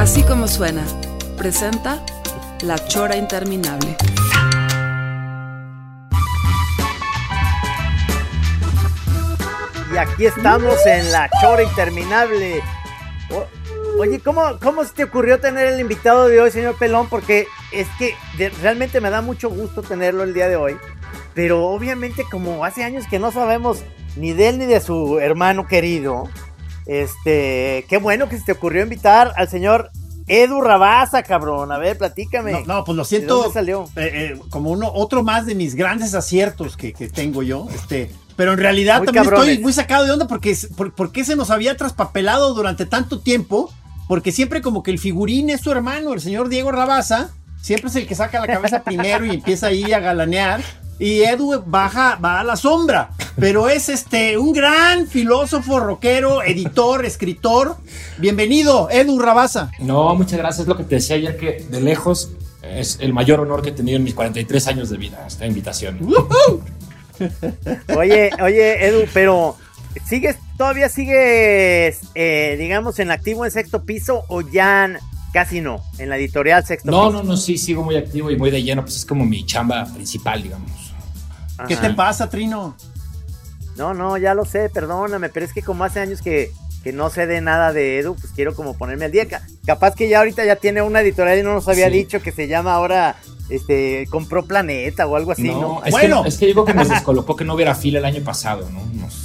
Así como suena, presenta La Chora Interminable. Y aquí estamos en la chora interminable. Oye, ¿cómo, ¿cómo se te ocurrió tener el invitado de hoy, señor Pelón? Porque es que realmente me da mucho gusto tenerlo el día de hoy. Pero obviamente como hace años que no sabemos ni de él ni de su hermano querido, este, qué bueno que se te ocurrió invitar al señor Edu Rabasa, cabrón. A ver, platícame. No, no, pues lo ¿De siento. dónde salió? eh, eh, como uno, otro más de mis grandes aciertos que, que tengo yo. Este, pero en realidad Muy también cabrones. estoy muy sacado de onda porque, es- por, por qué se nos había traspapelado durante tanto tiempo. Porque siempre como que el figurín es su hermano, el señor Diego Rabasa. Siempre es el que saca la cabeza primero y empieza ahí a galanear. Y Edu baja, va a la sombra. Pero es este un gran filósofo, rockero, editor, escritor. Bienvenido, Edu Rabasa. No, muchas gracias. Es lo que te decía ayer que de lejos es el mayor honor que he tenido en mis 43 años de vida, esta invitación. Oye, oye, Edu, pero ¿sigues, todavía sigues, eh, digamos, en activo en sexto piso o ya casi no? En la editorial sexto No, piso. no, no, sí, sigo muy activo y muy de lleno, pues es como mi chamba principal, digamos. ¿Qué te pasa, Trino? No, no, ya lo sé, perdóname, pero es que como hace años que, que no sé de nada de Edu, pues quiero como ponerme al día. Ca- Capaz que ya ahorita ya tiene una editorial y no nos había Sí. dicho que se llama ahora, este, compró Planeta o algo así, ¿no? no, es, Bueno. que, es que digo que nos descolocó que no hubiera fila el año pasado, ¿no? Nos,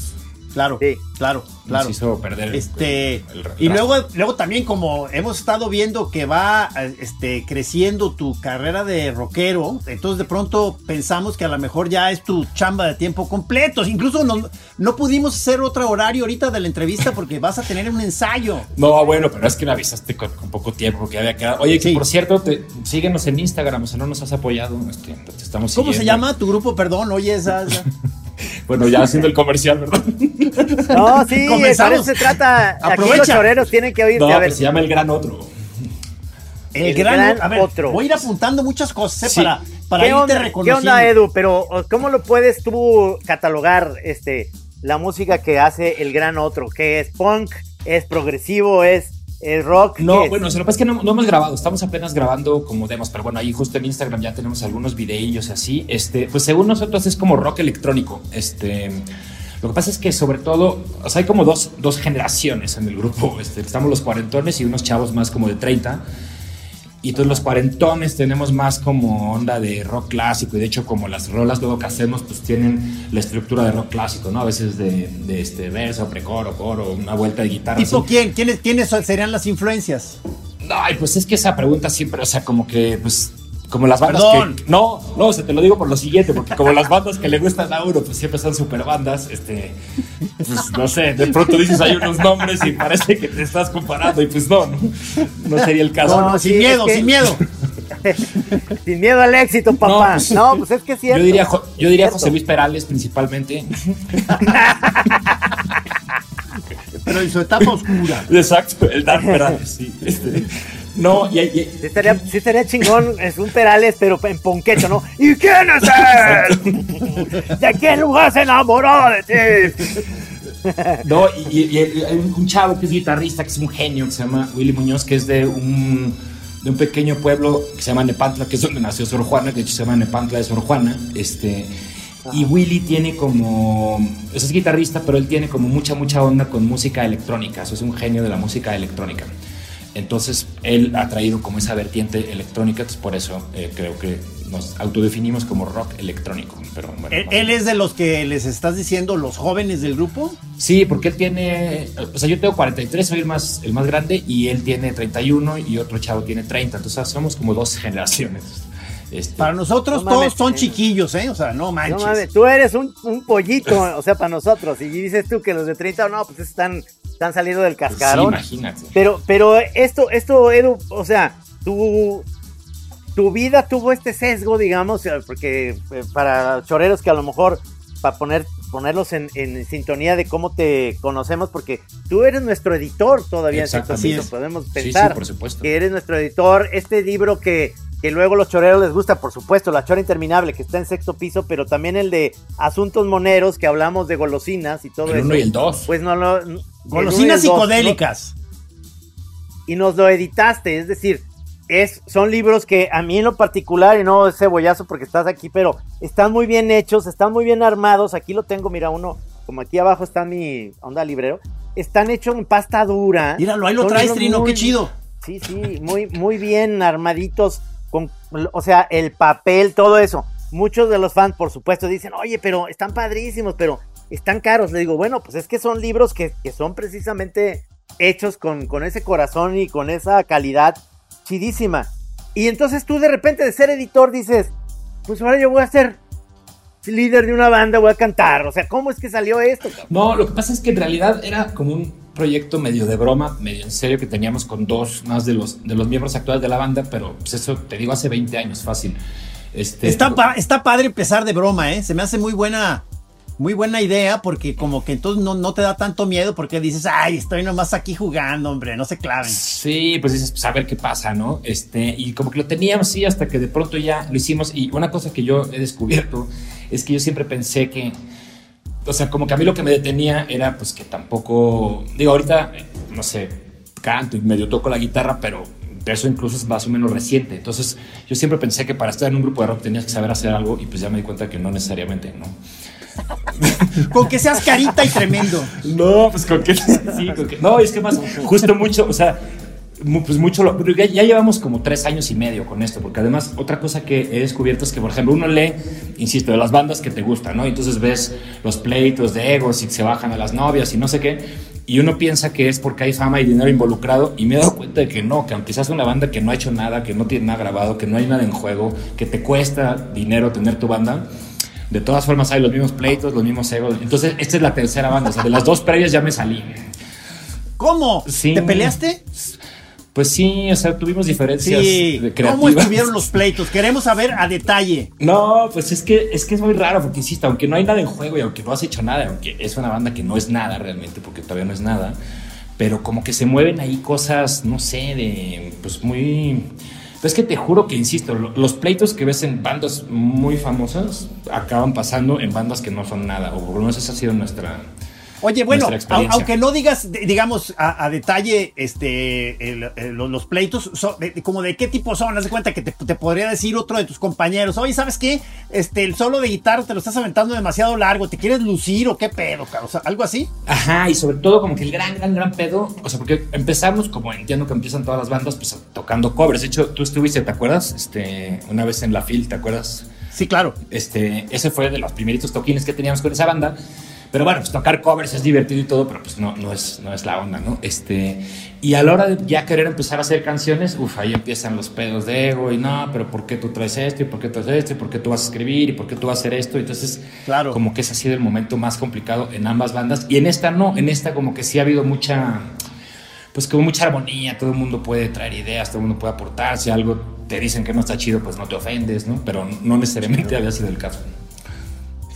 Claro, Sí. claro, claro. nos hizo perder el- Este, el y luego, luego también como hemos estado viendo que va este, creciendo tu carrera de rockero, entonces de pronto pensamos que a lo mejor ya es tu chamba de tiempo completo. Incluso no, no pudimos hacer otro horario ahorita de la entrevista porque vas a tener un ensayo. No, bueno, pero es que me avisaste con, con poco tiempo que había quedado. Oye, que Sí. por cierto, te, síguenos en Instagram, o sea, no nos has apoyado. este, te estamos ¿Cómo se llama tu grupo? Perdón, oye, esa... esa- Bueno, ya haciendo el comercial, ¿verdad? No, sí, para eso se trata. Aquí Aprovecha. los choreros tienen que oírte. No, a ver, se llama El Gran Otro. El, El gran, gran a ver, otro. voy a ir apuntando muchas cosas eh, Sí. para, para ¿Qué irte onda, ¿Qué reconociendo. onda, Edu? Pero ¿cómo lo puedes tú catalogar este la música que hace el gran otro? ¿Qué es punk? ¿Es progresivo? ¿Es, es rock? ¿Qué No, es? bueno, lo que pasa es que no, no hemos grabado, estamos apenas grabando como demos, pero bueno, ahí justo en Instagram ya tenemos algunos videillos así. Este, pues según nosotros es como rock electrónico. Este, lo que pasa es que sobre todo, o sea, hay como dos, dos generaciones en el grupo. Este, estamos los cuarentones y unos chavos más como de 30. Y entonces los cuarentones tenemos más como onda de rock clásico y de hecho como las rolas luego que hacemos pues tienen la estructura de rock clásico, ¿no? A veces de, de este verso, precoro, coro, una vuelta de guitarra. ¿Tipo así. quién? ¿Quiénes, ¿Quiénes serían las influencias? Ay, pues es que esa pregunta siempre, o sea, como que, pues, como las bandas Perdón. que... No, no, o sea, te lo digo por lo siguiente, porque como las bandas que le gustan a uno, pues siempre son super bandas, este, pues no sé, de pronto dices hay unos nombres y parece que te estás comparando y pues no, no, no sería el caso. No, no, sin sí, miedo, es que- sin miedo. Sin miedo al éxito, papá. No, pues, es que es cierto. Yo diría, Jo- yo diría. José Luis Perales principalmente. Pero en su etapa oscura. Exacto, el Dark Perales, sí. este, no, y, y- Sí estaría, sí estaría chingón, es un Perales, pero en ponquecho, ¿no? ¿Y quién es él? ¿De qué lugar se enamoró de ti? No, y, hay un, un chavo que es guitarrista, que es un genio, que se llama Willy Muñoz, que es de un, de un pequeño pueblo que se llama Nepantla, que es donde nació Sor Juana, que de hecho se llama Nepantla de Sor Juana. Este, y Willy tiene como, o sea, es guitarrista, pero él tiene como mucha, mucha onda con música electrónica, eso es un genio de la música electrónica. Entonces, él ha traído como esa vertiente electrónica, entonces por eso eh, creo que nos autodefinimos como rock electrónico. Pero bueno, ¿Él, es de los que les estás diciendo los jóvenes del grupo? Sí, porque él tiene, o sea, yo tengo 43, soy el más, el más grande, y él tiene 31 y otro chavo tiene 30, entonces somos como dos generaciones. Este, Para nosotros No todos mames, son eh. chiquillos, ¿eh? O sea, no No manches. mames, tú eres un, un pollito, o sea, para nosotros. Y dices tú que los de 30, no, pues están, están saliendo del pues sí, cascarón. imagínate. Pero, pero esto, esto, Edu, o sea, tu, tu vida tuvo este sesgo, digamos, eh, porque eh, para choreros que a lo mejor, para poner, ponerlos en, en sintonía de cómo te conocemos, porque tú eres nuestro editor todavía en piso, podemos Sí, sí, pensar por supuesto. que eres nuestro editor, este libro que, que luego los choreros les gusta, por supuesto, La Chora Interminable, que está en sexto piso, pero también el de Asuntos Moneros, que hablamos de golosinas y todo El eso. uno y el dos. Pues no lo... y Golosinas dos, ¿no? psicodélicas. y nos lo editaste, es decir, es, son libros que a mí en lo particular, y no es cebollazo porque estás aquí, pero están muy bien hechos, están muy bien armados, aquí lo tengo, mira, uno, como aquí abajo está mi onda librero, están hechos en pasta dura. Míralo, ahí lo traes, Trino, muy- qué chido. Sí, sí, muy, muy bien armaditos, o sea, el papel, todo eso. Muchos de los fans, por supuesto, dicen, oye, pero están padrísimos, pero están caros. Le digo, bueno, pues es que son libros que, que son precisamente hechos con, con ese corazón y con esa calidad chidísima. Y entonces tú de repente de ser editor dices, pues ahora yo voy a ser líder de una banda, voy a cantar. O sea, ¿cómo es que salió esto? No, lo que pasa es que en realidad era como un proyecto medio de broma, medio en serio que teníamos con dos más de los, de los miembros actuales de la banda, pero pues eso te digo hace 20 años, fácil. Este, Está, pa- está padre empezar de broma, ¿eh? Se me hace muy buena, muy buena idea porque como que entonces no, no te da tanto miedo porque dices, ay, estoy nomás aquí jugando, hombre, no se claven. Sí, pues dices, pues a ver qué pasa, ¿no? Este, y como que lo teníamos, sí, hasta que de pronto ya lo hicimos. Y una cosa que yo he descubierto es que yo siempre pensé que, o sea, como que a mí lo que me detenía era, pues que tampoco, digo, ahorita, no sé, canto y medio toco la guitarra, pero eso incluso es más o menos reciente. Entonces, yo siempre pensé que para estar en un grupo de rock tenías que saber hacer algo y pues ya me di cuenta que no necesariamente, ¿no? Con que seas carita y tremendo. No, pues con que sí, con que no, es que más justo mucho, o sea, pues mucho, lo- pero ya, ya llevamos como tres años y medio con esto, porque además otra cosa que he descubierto es que, por ejemplo, uno lee, insisto, de las bandas que te gustan, ¿no? Entonces ves los pleitos de egos y se bajan a las novias y no sé qué, y uno piensa que es porque hay fama y dinero involucrado, y me he dado cuenta de que no, que aunque seas una banda que no ha hecho nada, que no tiene nada grabado, que no hay nada en juego, que te cuesta dinero tener tu banda, de todas formas hay los mismos pleitos, los mismos egos. Entonces, esta es la tercera banda. O sea, de las dos previas ya me salí. ¿Cómo? Sí. ¿Te peleaste? Pues sí, o sea, tuvimos diferencias Sí. de ¿Cómo creativas. estuvieron los pleitos? Queremos saber a detalle. No, pues es que, es que es muy raro, porque insisto, aunque no hay nada en juego y aunque no has hecho nada, aunque es una banda que no es nada realmente, porque todavía no es nada, pero como que se mueven ahí cosas, no sé, de, pues muy... Pues es que te juro que, insisto, lo- los pleitos que ves en bandas muy famosas acaban pasando en bandas que no son nada, o por lo menos esa ha sido nuestra... Oye, bueno, aunque no digas, digamos, a, a detalle este, el- el- los, pleitos, son- de- como de qué tipo son, haz de cuenta que te, te podría decir otro de tus compañeros, oye, ¿sabes qué? Este, el solo de guitarra te lo estás aventando demasiado largo, ¿te quieres lucir o qué pedo? O sea, algo así. Ajá, y sobre todo como que el gran, gran, gran pedo, o sea, porque empezamos como entiendo que empiezan todas las bandas, pues tocando covers. De hecho, tú estuviste, ¿te acuerdas? Este, una vez en la FIL, ¿te acuerdas? Sí, claro. Este, ese fue de los primeritos toquines que teníamos con esa banda. Pero bueno, pues tocar covers es divertido y todo, pero pues no, no, es, no es la onda, ¿no? Este, y a la hora de ya querer empezar a hacer canciones, uff, ahí empiezan los pedos de ego y no, pero ¿por qué tú traes esto? ¿Y por qué tú haces esto? ¿Y por qué tú vas a escribir? ¿Y por qué tú vas a hacer esto? Entonces, Claro. como que ese ha sido el momento más complicado en ambas bandas. Y en esta no, en esta como que sí ha habido mucha, pues como mucha armonía, todo el mundo puede traer ideas, todo el mundo puede aportar, si algo te dicen que no está chido, pues no te ofendes, ¿no? Pero no necesariamente había sido el caso.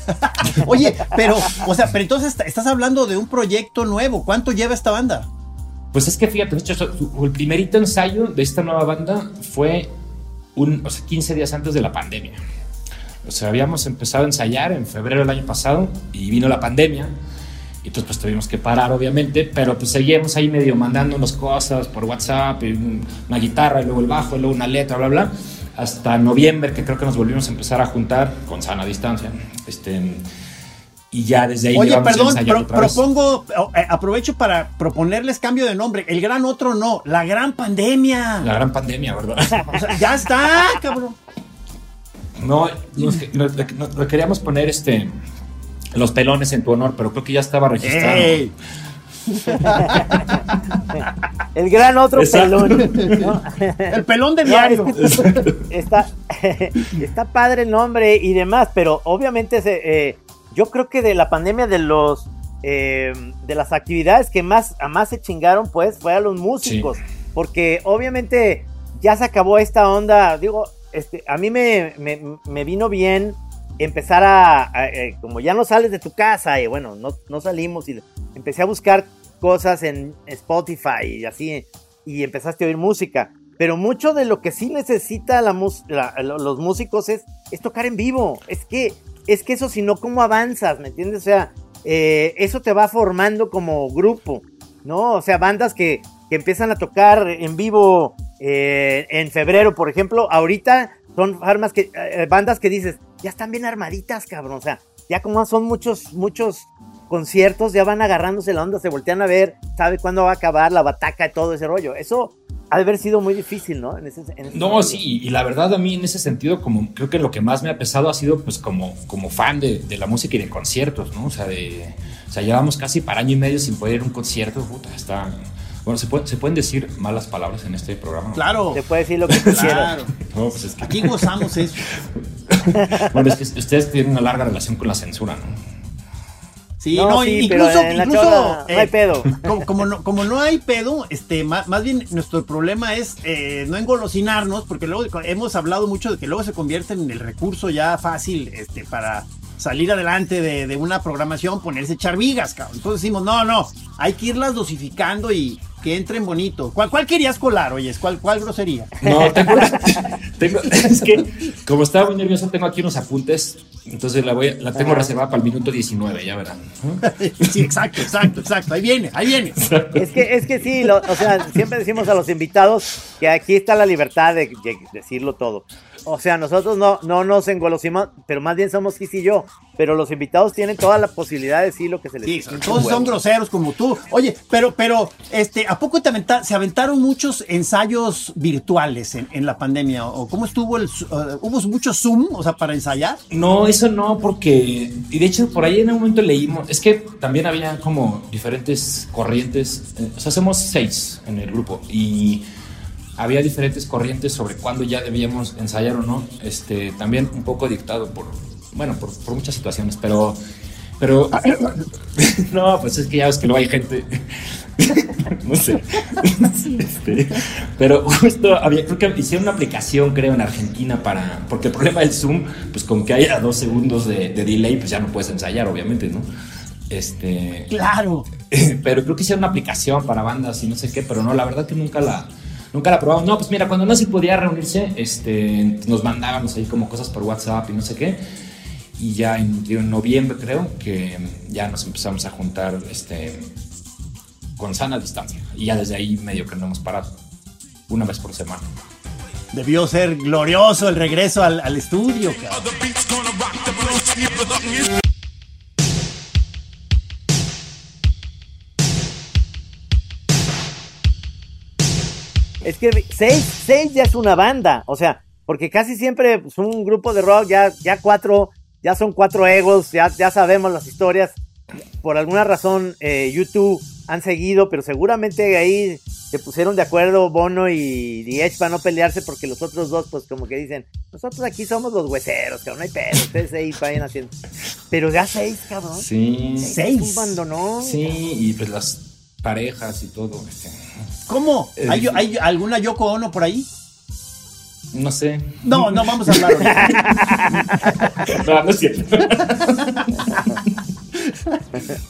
Oye, pero, o sea, pero entonces est- estás hablando de un proyecto nuevo. ¿Cuánto lleva esta banda? Pues es que fíjate, de hecho, el primerito ensayo de esta nueva banda fue un, o sea, 15 días antes de la pandemia. O sea, habíamos empezado a ensayar en febrero del año pasado y vino la pandemia. Y entonces pues tuvimos que parar, obviamente, pero pues seguíamos ahí medio mandándonos cosas por WhatsApp, una guitarra, y luego el bajo, y luego una letra, bla, bla, hasta noviembre, que creo que nos volvimos a empezar a juntar con sana distancia. Este, y ya desde ahí Oye, perdón, pro- propongo, eh, aprovecho para proponerles cambio de nombre. El gran otro no, la gran pandemia. La gran pandemia, ¿verdad? O sea, ya está, cabrón. No, nos, nos- nos- nos queríamos poner este los pelones en tu honor, pero creo que ya estaba registrado. Ey. El gran otro pelón. El pelón de diario. está, está padre el nombre y demás, pero obviamente eh, yo creo que de la pandemia de los eh, de las actividades que más a más se chingaron pues fue a los músicos, porque obviamente ya se acabó esta onda, digo, este, a mí me, me, vino bien empezar a, eh, como ya no sales de tu casa y bueno, no, no salimos y empecé a buscar cosas en Spotify y así, y empezaste a oír música. Pero mucho de lo que sí necesita la, los músicos es, es, tocar en vivo. Es que, es que eso, si no, ¿cómo avanzas? ¿Me entiendes? O sea, eh, eso te va formando como grupo, ¿no? O sea, bandas que, que empiezan a tocar en vivo eh, en febrero, por ejemplo, ahorita son armas que, eh, bandas que dices, ya están bien armaditas, cabrón. O sea, ya como son muchos, muchos conciertos, ya van agarrándose la onda, se voltean a ver, sabe cuándo va a acabar la bataca y todo ese rollo. Eso ha de haber sido muy difícil, ¿no? no, sí, y la verdad a mí en ese sentido, como creo que lo que más me ha pesado ha sido pues como, como fan de, la música y de conciertos, ¿no? O sea, de, o sea, llevamos casi para año y medio sin poder ir a un concierto, puta, está... Bueno, ¿se, ¿se, pueden decir malas palabras en este programa? Claro. Se puede decir lo que claro. No, pues es que... Aquí gozamos eso. bueno, es que ustedes tienen una larga relación con la censura, ¿no? Sí, no, incluso, no hay pedo. Como, no, como no hay pedo, este, más, más bien nuestro problema es eh, no engolosinarnos, porque luego hemos hablado mucho de que luego se convierte en el recurso ya fácil este, para salir adelante de, una programación, ponerse echar vigas, cabrón. Entonces decimos, no, no, hay que irlas dosificando y que entren bonito. ¿Cuál, cuál querías colar, oyes? ¿Cuál, ¿Cuál grosería? No, tengo, tengo, es que como estaba muy nervioso, tengo aquí unos apuntes, entonces la, voy, la tengo reservada para el minuto 19, ya verán. Sí, exacto, exacto, exacto. Ahí viene, ahí viene. Es que, es que sí, o sea, siempre decimos a los invitados que aquí está la libertad de decirlo todo. O sea, nosotros no, no nos engolosimos, pero más bien somos Kiss y yo. Pero los invitados tienen toda la posibilidad de decir lo que se les dice. Sí, todos son groseros como tú. Oye, pero, pero, este, ¿a poco te se aventaron muchos ensayos virtuales en, la pandemia? ¿O cómo estuvo el, uh, hubo mucho Zoom, o sea, para ensayar? No, eso no, porque, y de hecho, por ahí en un momento leímos, es que también había como diferentes corrientes, eh, o sea, somos seis en el grupo y había diferentes corrientes sobre cuándo ya debíamos ensayar o no, este, también un poco dictado por, bueno, por, muchas situaciones, pero, pero, no, pues es que ya ves que no hay gente, no sé, este, pero justo había, creo que hicieron una aplicación, creo, en Argentina para, porque el problema del Zoom, pues con que haya dos segundos de, de delay, pues ya no puedes ensayar, obviamente, ¿no? Este. Claro. Pero creo que hicieron una aplicación para bandas y no sé qué, pero no, la verdad que nunca la, Nunca la probamos. No, pues mira, cuando no se podía reunirse, este, nos mandábamos ahí como cosas por WhatsApp y no sé qué. Y ya en, noviembre creo que ya nos empezamos a juntar este, con sana distancia. Y ya desde ahí medio que no hemos parado. Una vez por semana. Debió ser glorioso el regreso al, estudio. Es que seis, seis ya es una banda, o sea, porque casi siempre es pues, un grupo de rock, ya, ya cuatro, ya son cuatro egos, ya, ya sabemos las historias. Por alguna razón, eh, YouTube han seguido, pero seguramente ahí se pusieron de acuerdo Bono y The para no pelearse porque los otros dos, pues como que dicen, nosotros aquí somos los hueseros, cabrón, no hay pedo, ustedes ahí vayan haciendo. Pero ya seis, cabrón. Sí. Seis. Un bando, Sí, y pues las parejas y todo. Este. ¿Cómo? ¿Hay, ¿Hay, alguna Yoko Ono por ahí? No sé. No, no vamos a hablar. no, no es cierto.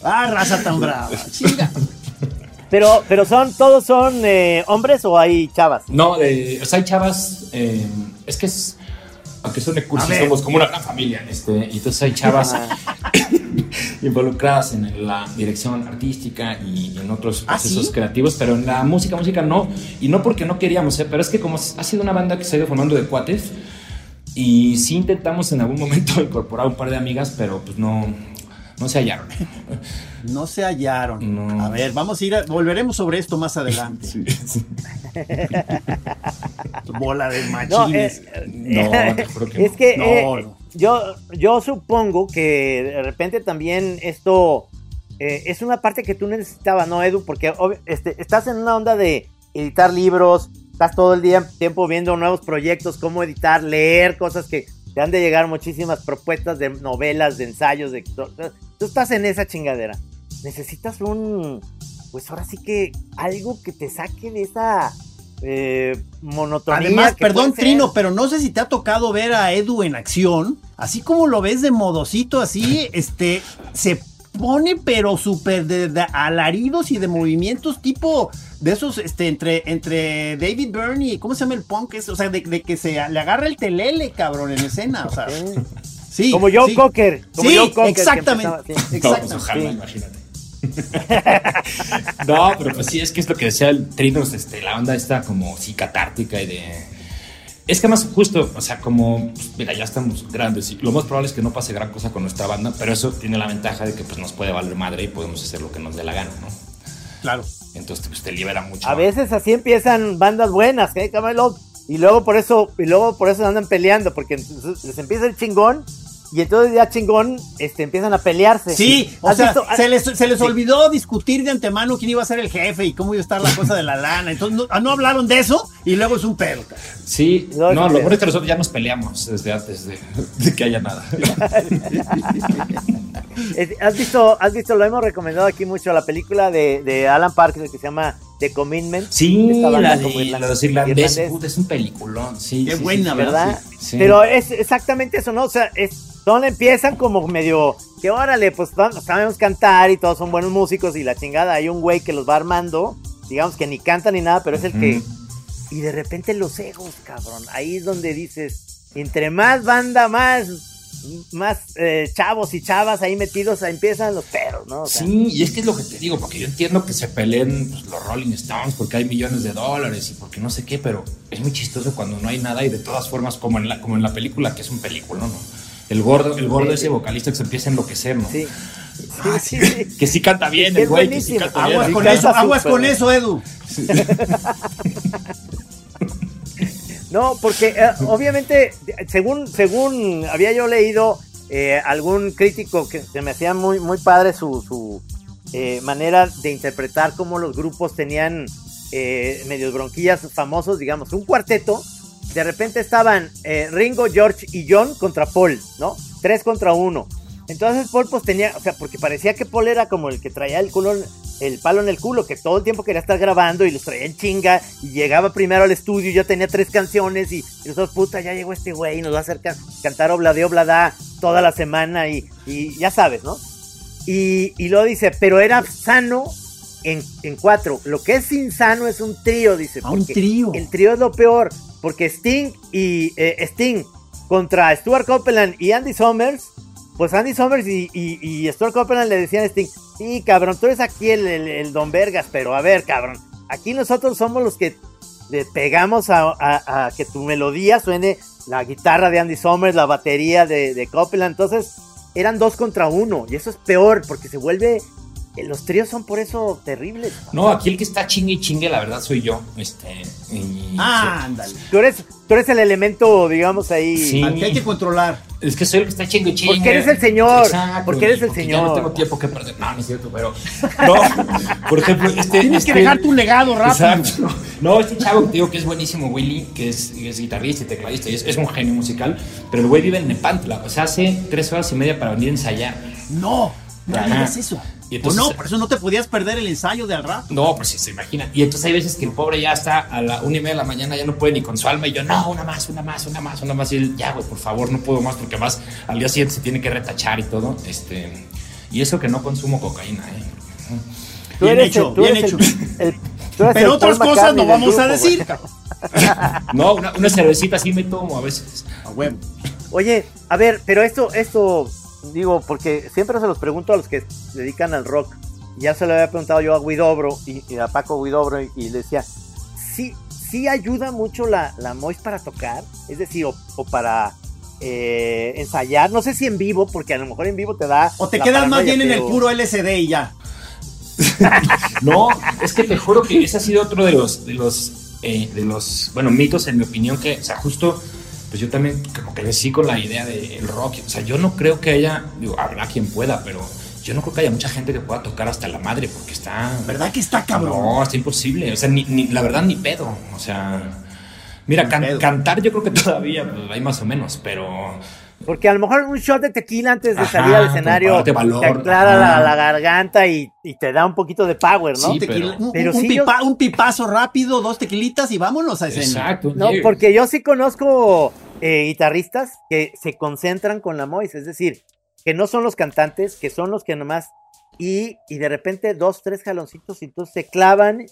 ah, raza tan brava. Pero, pero son, todos son eh, hombres o hay chavas? No, o sea, hay chavas. Eh, es que es, aunque son cursi, somos como una gran familia. Este, y entonces hay chavas involucradas en la dirección artística y en otros ¿Ah, procesos creativos, pero en la música, música no. Y no porque no queríamos, ¿eh? pero es que como ha sido una banda que se ha ido formando de cuates, y sí intentamos en algún momento incorporar un par de amigas, pero pues no, no se hallaron. No se hallaron. A ver, vamos a ir, volveremos sobre esto más adelante. Bola de machines. No, eh, es que eh, yo, yo supongo que de repente también esto eh, es una parte que tú necesitabas, ¿no, Edu? Porque este, estás en una onda de editar libros, estás todo el día tiempo viendo nuevos proyectos, cómo editar, leer cosas que te han de llegar muchísimas propuestas de novelas, de ensayos, de tú estás en esa chingadera. Necesitas un, pues ahora sí que algo que te saque de esa eh, monotonía. Además, perdón, Trino, pero no sé si te ha tocado ver a Edu en acción, así como lo ves de modocito, así, este, se pone pero súper de, alaridos y de movimientos tipo de esos, este, entre, entre David Byrne y, ¿cómo se llama el punk? o sea, de, que se le agarra el telele, cabrón, en escena, o sea. Sí, como Joe Cocker. sí, exactamente. exactamente. ojalá, imagínate. no, pero pues sí, es que es lo que decía el Trinos, este, la onda está como sí catártica y de... Es que más justo, o sea, como, pues, mira, ya estamos grandes y lo más probable es que no pase gran cosa con nuestra banda, pero eso tiene la ventaja de que pues nos puede valer madre y podemos hacer lo que nos dé la gana, ¿no? Claro. Entonces, pues te libera mucho. A veces así empiezan bandas buenas, ¿eh, Camelot? Y luego por eso, y luego por eso andan peleando, porque les empieza el chingón y entonces ya chingón, este, empiezan a pelearse. Sí, o sea, se les, se les olvidó discutir de antemano quién iba a ser el jefe y cómo iba a estar la cosa de la lana. Entonces no, no hablaron de eso y luego es un pedo. Sí, no, lo bueno es que nosotros ya nos peleamos desde antes de, que haya nada. ¿Has visto, has visto, lo hemos recomendado aquí mucho, la película de, de Alan Parker que se llama The Commitment. Sí, la de, los irlandeses, es un peliculón, sí. Qué buena, ¿verdad? Pero es exactamente eso, ¿no? O sea, es son empiezan como medio que órale, pues sabemos cantar y todos son buenos músicos y la chingada, hay un güey que los va armando, digamos que ni canta ni nada, pero es el que y de repente los egos, cabrón, ahí es donde dices, entre más banda, más más eh, chavos y chavas ahí metidos, ahí empiezan los perros, ¿no? sí, y es que es lo que te digo, porque yo entiendo que se peleen pues, los Rolling Stones porque hay millones de dólares y porque no sé qué, pero es muy chistoso cuando no hay nada y de todas formas, como en la, como en la película, que es un película, ¿no? El gordo, el gordo ese vocalista que se empieza a enloquecer, ¿no? Sí. Ah, sí, que sí canta bien el güey, que sí canta aguas bien. Con eso, aguas con eso, Edu. no, porque eh, obviamente, según, según había yo leído eh, algún crítico que se me hacía muy, muy padre su, su eh, manera de interpretar cómo los grupos tenían medios bronquillas famosos, digamos, un cuarteto de repente estaban eh, Ringo, George y John contra Paul, ¿no? Tres contra uno. Entonces Paul pues tenía, o sea, porque parecía que Paul era como el que traía el culo, el palo en el culo, que todo el tiempo quería estar grabando y los traía en chinga y llegaba primero al estudio y yo tenía tres canciones y, nosotros, puta, ya llegó este güey y nos va a hacer cantar Obladeo Oblada toda la semana y, ya sabes, ¿no? Y, y luego dice, pero era sano en, cuatro. Lo que es insano es un trío, dice. Ah, un trío. El trío es lo peor porque Sting y eh, Sting contra Stuart Copeland y Andy Summers, pues Andy Summers y, Stuart Copeland le decían a Sting, sí, cabrón, tú eres aquí el, Don Vergas, pero a ver, cabrón, aquí nosotros somos los que le pegamos a, que tu melodía suene la guitarra de Andy Summers, la batería de, de Copeland, entonces eran dos contra uno, y eso es peor, porque se vuelve los tríos son por eso terribles. No, aquí el que está chingue y chingue, la verdad, soy yo. Este, ah, ándale. Tú eres, tú eres el elemento, digamos, ahí. Sí. que hay que controlar. Es que soy el que está chingue y chingue. Porque eres el señor. Exacto, porque eres el señor. Ya no tengo tiempo que perder. No, no es cierto, pero. No, por ejemplo, este. Tienes que este dejar tu legado rápido. Exacto. No, este chavo que digo que es buenísimo, Willy, que es, es guitarrista y tecladista, y es, es, un genio musical, pero el güey vive en Nepantla. O sea, hace tres horas y media para venir a ensayar. No, no digas eso. Y entonces, no, por eso no te podías perder el ensayo de al rato. No, pues sí, se imagina. Y entonces hay veces que el pobre ya está a la una y media de la mañana, ya no puede ni con su alma. Y yo, no, una más, una más, una más, una más. Y él, ya, güey, por favor, no puedo más, porque más al día siguiente se tiene que retachar y todo. Este, y eso que no consumo cocaína, ¿eh? bien hecho, bien hecho. Pero otras cosas no vamos a decir. no, una, una, cervecita sí me tomo a veces. A huevo. Oye, a ver, pero esto, esto digo, porque siempre se los pregunto a los que se dedican al rock. Ya se lo había preguntado yo a Guidobro y, a Paco Guidobro y, le decía, sí, sí ayuda mucho la, la para tocar, es decir, o, para eh, ensayar, no sé si en vivo, porque a lo mejor en vivo te da... O te quedas más bien en el puro LCD y ya. no, es que te juro que ese ha sido otro de los, de los, eh, de los, bueno, mitos en mi opinión que, o sea, justo pues yo también como que crecí con la idea del rock. O sea, yo no creo que haya, digo, habrá quien pueda, pero yo no creo que haya mucha gente que pueda tocar hasta la madre porque está. ¿Verdad que está cabrón? No, está imposible. O sea, ni, ni- la verdad, ni pedo. O sea, mira, can- cantar yo creo que todavía pues, hay más o menos, pero. Porque a lo mejor un shot de tequila antes de Ajá, salir al escenario valor, te aclara la, garganta y, y te da un poquito de power, ¿no? Sí, Tequila- pero- un, pero un sí, pipa- un pipazo rápido, dos tequilitas y vámonos a escena. Exacto. No, porque yo sí conozco eh, guitarristas que se concentran con la Mois, es decir, que no son los cantantes, que son los que nomás y, y de repente dos, tres jaloncitos y entonces se clavan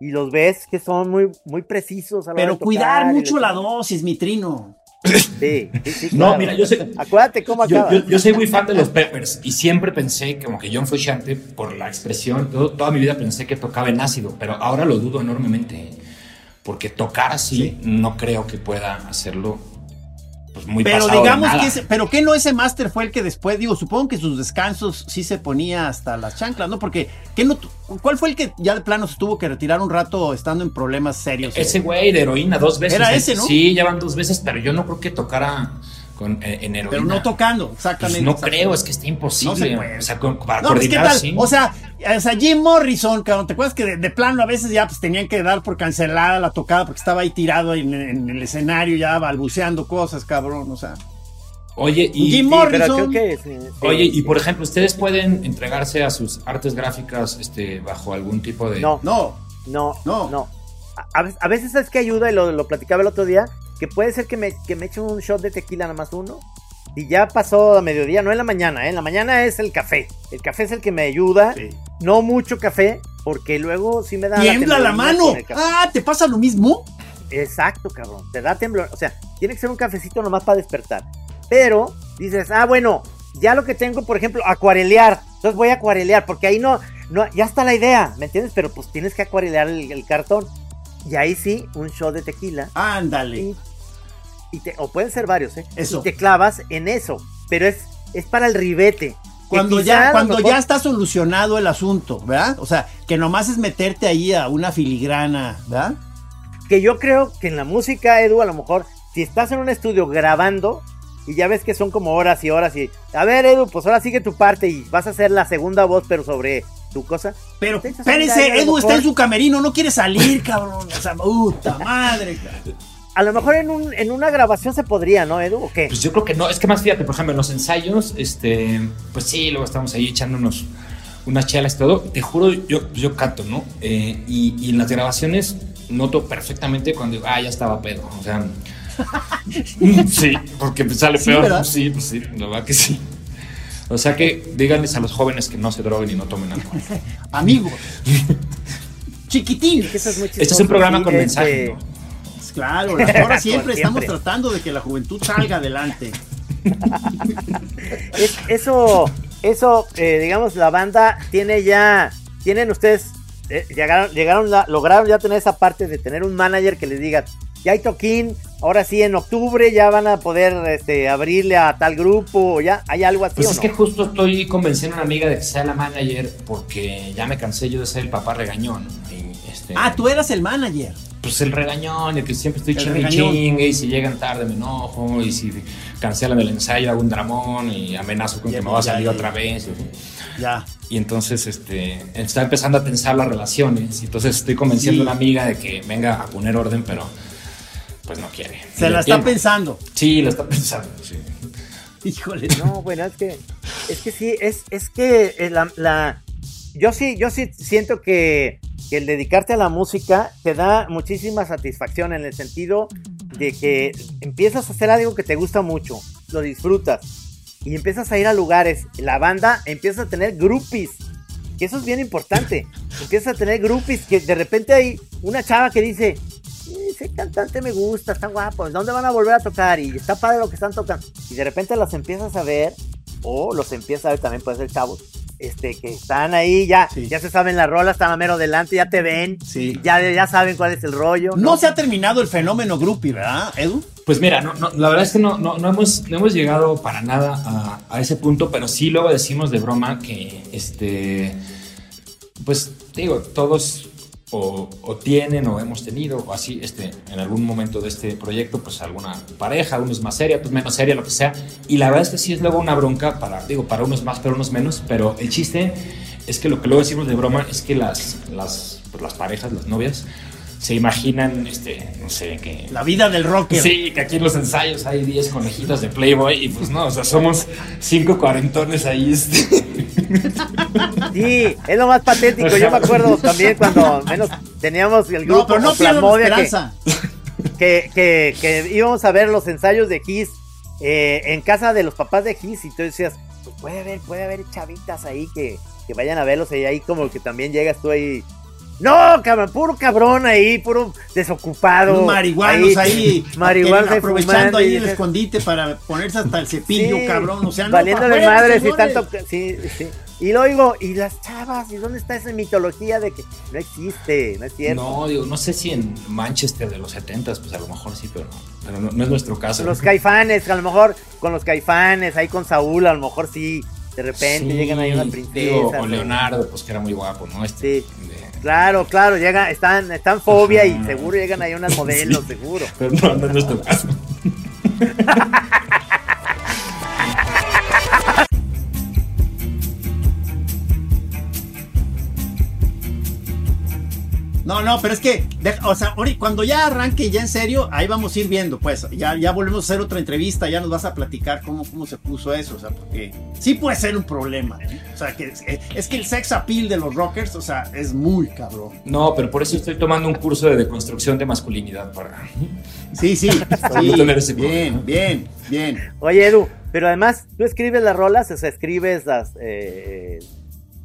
y los ves que son muy, muy precisos. a la hora Pero de tocar cuidar mucho la dosis, mi trino. Sí, sí, sí, No, mira, yo sé- Acuérdate cómo yo- yo soy muy fan de los Peppers y siempre pensé como que John Frusciante, por la expresión, todo- toda mi vida pensé que tocaba en ácido, pero ahora lo dudo enormemente. Porque tocar así no creo que pueda hacerlo pues, muy Pero pasado de digamos nada. que ese, pero que no ese máster fue el que después, digo, supongo que sus descansos sí se ponía hasta las chanclas, ¿no? Porque, ¿qué no, ¿cuál fue el que ya de plano se tuvo que retirar un rato estando en problemas serios? Ese güey de heroína dos veces. Era ¿eh? ese, ¿no? Sí, ya van dos veces, pero yo no creo que tocara con, eh, en heroína. pero no tocando, Pues exactamente. no exactamente. creo, es que está imposible. No se puede. O sea, con- para No, pues qué coordinar tal, sí. o sea, o sea, Jim Morrison, cabrón, ¿te acuerdas que de, de plano a veces ya pues tenían que dar por cancelada la tocada porque estaba ahí tirado en, en el escenario ya balbuceando cosas, cabrón, o sea. Oye, y, Jim Morrison. creo que sí, sí. Oye, y por ejemplo, ¿ustedes pueden entregarse a sus artes gráficas este, bajo algún tipo de... No. No, No, No. no. A, a veces es que ayuda, y lo, lo platicaba el otro día, que puede ser que me, que me eche un shot de tequila nada más uno. Y ya pasó a mediodía, no en la mañana, ¿eh? en la mañana es el café. El café es el que me ayuda. Sí. No mucho café, porque luego sí me da... tiembla la mano. Ah, ¿te pasa lo mismo? Exacto, cabrón. Te da temblor. O sea, tiene que ser un cafecito nomás para despertar. Pero dices, ah, bueno, ya lo que tengo, por ejemplo, acuarelear. Entonces voy a acuarelear, porque ahí no, no, ya está la idea, ¿me entiendes? Pero pues tienes que acuarelear el, el cartón. Y ahí sí, un shot de tequila. Ándale. Y, y te, o pueden ser varios, ¿eh? Eso. Y te clavas en eso. Pero es, es para el ribete. Cuando ya, cuando mejor- ya está solucionado el asunto, ¿verdad? O sea, que nomás es meterte ahí a una filigrana, ¿verdad? que yo creo que en la música, Edu, a lo mejor, si estás en un estudio grabando y ya ves que son como horas y horas y, a ver, Edu, pues ahora sigue tu parte y vas a hacer la segunda voz, pero sobre tu cosa. Pero espérense, Edu está en su camerino, no quiere salir, cabrón. O sea, puta madre. cabrón. A lo mejor en, un, en una grabación se podría, ¿no, Edu? ¿O qué? Pues yo creo que no, es que más fíjate, por ejemplo, en los ensayos, este, pues sí, luego estamos ahí echándonos unas chelas y todo. Te juro, yo, yo canto, ¿no? Eh, y, y en las grabaciones noto perfectamente cuando digo, ah, ya estaba pedo. O sea, sí, porque me sale Sí, peor. ¿verdad? Sí, pues sí, la verdad que sí. O sea que díganles a los jóvenes que no se droguen y no tomen alcohol. Amigos. Chiquitín. Que es Este es un programa con este, mensaje, ¿no? Pues Claro, las horas siempre Siempre. estamos tratando de que la juventud salga adelante. es- eso, eso, eh, digamos, la banda tiene ya, tienen ustedes, eh, llegaron, llegaron la- lograron ya tener esa parte de tener un manager que les diga, ya hay toquín, ahora sí en octubre ya van a poder este, abrirle a tal grupo, ya hay algo así Pues o es no? que justo estoy convenciendo a una amiga de que sea la manager porque ya me cansé yo de ser el papá regañón. Y, este, Ah, tú eras el manager. Pues el regañón, el que siempre estoy chingue chingue, y si llegan tarde me enojo, y si cancelan el ensayo hago un dramón y amenazo con Ya, que me va a salir ya. otra vez. Ya. Y entonces este, está empezando a tensar las relaciones. Y entonces estoy convenciendo Sí. a una amiga de que venga a poner orden, pero pues no quiere. Se la lo está pensando. Sí, la está pensando. sí. Híjole. No, bueno, es que, es que sí, es, es que eh, la, la- yo sí, yo sí siento que, que el dedicarte a la música te da muchísima satisfacción en el sentido de que empiezas a hacer algo que te gusta mucho, lo disfrutas y empiezas a ir a lugares, la banda empieza a tener groupies, que eso es bien importante, empiezas a tener groupies que de repente hay una chava que dice, "Eh, ese cantante me gusta, está guapo, ¿dónde van a volver a tocar? Y está padre lo que están tocando. Y de repente las empiezas a ver, o los empiezas a ver, también puede ser chavos, este, que están ahí, ya, Sí. ya se saben la rola, están a mero delante, ya te ven, Sí. ya, ya saben cuál es el rollo. No se ha terminado el fenómeno groupie, ¿verdad, Edu? Pues mira, no, no, la verdad es que no, no, no hemos, no hemos llegado para nada a, a ese punto, pero sí luego decimos de broma que, este, pues digo, todos o, o tienen o hemos tenido o así este, en algún momento de este proyecto pues alguna pareja, uno es más seria, pues menos seria, lo que sea. Y la verdad es que sí es luego una bronca para, digo, para unos más, para unos menos, pero el chiste es que lo que luego decimos de broma es que las, las, pues, las parejas, las novias, se imaginan, este, no sé, que... La vida del rocker. Sí, que aquí en los ensayos hay 10 conejitas de Playboy y pues no, o sea, somos cinco cuarentones ahí, este... Sí, es lo más patético. Yo me acuerdo también cuando menos teníamos el grupo No, pero no que, que, que, que íbamos a ver los ensayos de Kiss eh, en casa de los papás de Kiss y tú decías, pues puede haber, puede haber chavitas ahí que, que vayan a verlos y ahí como que también llegas tú ahí. No, cabrón, puro cabrón ahí, puro desocupado. Marihuanos ahí, marihuanos ahí aprovechando ahí el escondite para ponerse hasta el cepillo, Sí, cabrón. O sea, no, valiéndole madres y tanto. Sí, sí. Y luego digo, ¿y las chavas? ¿Y dónde está esa mitología de que no existe? No es cierto. No, digo, no sé si en Manchester de los 70 pues a lo mejor sí, pero no, pero no, no es nuestro caso. Los caifanes, a lo mejor con los caifanes, ahí con Saúl, a lo mejor sí. De repente Sí, llegan ahí unas digo, princesas. o. Leonardo, pues que era muy guapo, ¿no? Este, Sí. Claro, claro, llegan, están, están fobia y seguro llegan ahí unas modelos, Sí. seguro. pero no, no es nuestro caso. No, no, pero es que, de- o sea, cuando ya arranque ya en serio, ahí vamos a ir viendo, pues, ya, ya volvemos a hacer otra entrevista, ya nos vas a platicar cómo, cómo se puso eso, o sea, porque sí puede ser un problema, ¿eh? o sea, que es, es que el sex appeal de los rockers, o sea, es muy cabrón. No, pero por eso estoy tomando un curso de deconstrucción de masculinidad para... Sí, sí, sí, tener ese bien, problema. bien, bien. Oye, Edu, pero además, tú escribes las rolas, o sea, escribes las, eh,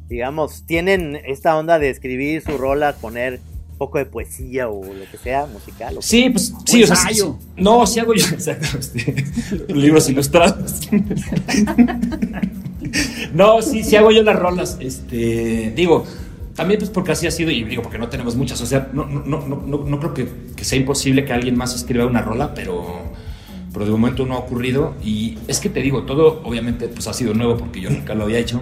digamos, tienen esta onda de escribir su rola, poner poco de poesía o lo que sea, musical. o- Sí, pues sí, o sea, sí, no, sí hago yo, exacto, este, libros ilustrados. no, sí, sí hago yo las rolas, este, digo, también pues porque así ha sido, y digo, porque no tenemos muchas, o sea, no, no, no, no, no, no creo que, que sea imposible que alguien más escriba una rola, pero, pero de momento no ha ocurrido, y es que te digo, todo obviamente pues ha sido nuevo porque yo nunca lo había hecho,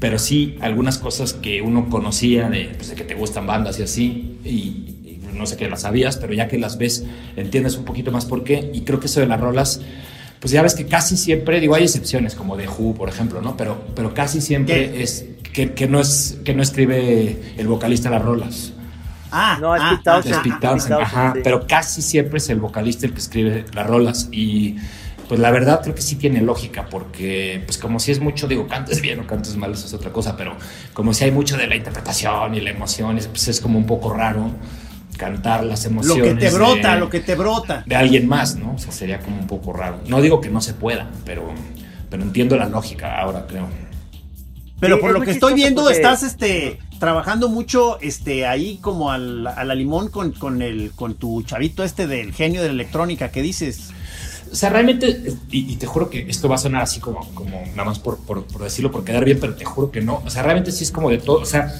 pero sí algunas cosas que uno conocía de, pues, de que te gustan bandas y así, y, y no sé que las sabías, pero ya que las ves, entiendes un poquito más por qué. Y creo que eso de las rolas, pues ya ves que casi siempre, digo, hay excepciones como de Who, por ejemplo, ¿no? Pero, pero casi siempre ¿Qué? es que, que no es que no escribe el vocalista las rolas. Ah, No, es ah, Pete. Es ah, Pete ah, Townshend, Pete ajá, Townshend, sí. pero casi siempre es el vocalista el que escribe las rolas y pues la verdad creo que sí tiene lógica porque pues como si es mucho, digo, cantes bien o cantes mal, eso es otra cosa, pero como si hay mucho de la interpretación y la emoción, es- pues es como un poco raro cantar las Lo emociones. que te brota, de- lo que te brota. de alguien más, ¿no? O sea, sería como un poco raro. No digo que no se pueda, pero, pero entiendo la lógica ahora, creo. Pero Sí, por es lo que estoy viendo, porque- estás este trabajando mucho este ahí como al, a la limón con, con el con tu chavito este del genio de la electrónica que dices. O sea, realmente, y, y te juro que esto va a sonar así como, como nada más por, por, por decirlo, por quedar bien, pero te juro que no. O sea, realmente sí es como de todo. O sea,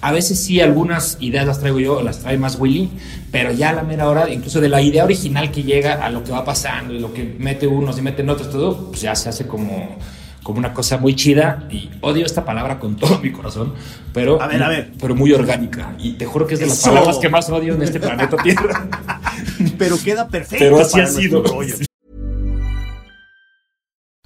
a veces sí algunas ideas las traigo yo, las trae más Willy, pero ya a la mera hora, incluso de la idea original que llega a lo que va pasando y lo que mete unos y meten otros, todo, pues ya se hace como, como una cosa muy chida. Y odio esta palabra con todo mi corazón, pero, A ver, a ver. pero muy orgánica. Y te juro que es de las Eso. palabras que más odio en este planeta Tierra. Pero queda perfecto. pero así para ha sido. rollo.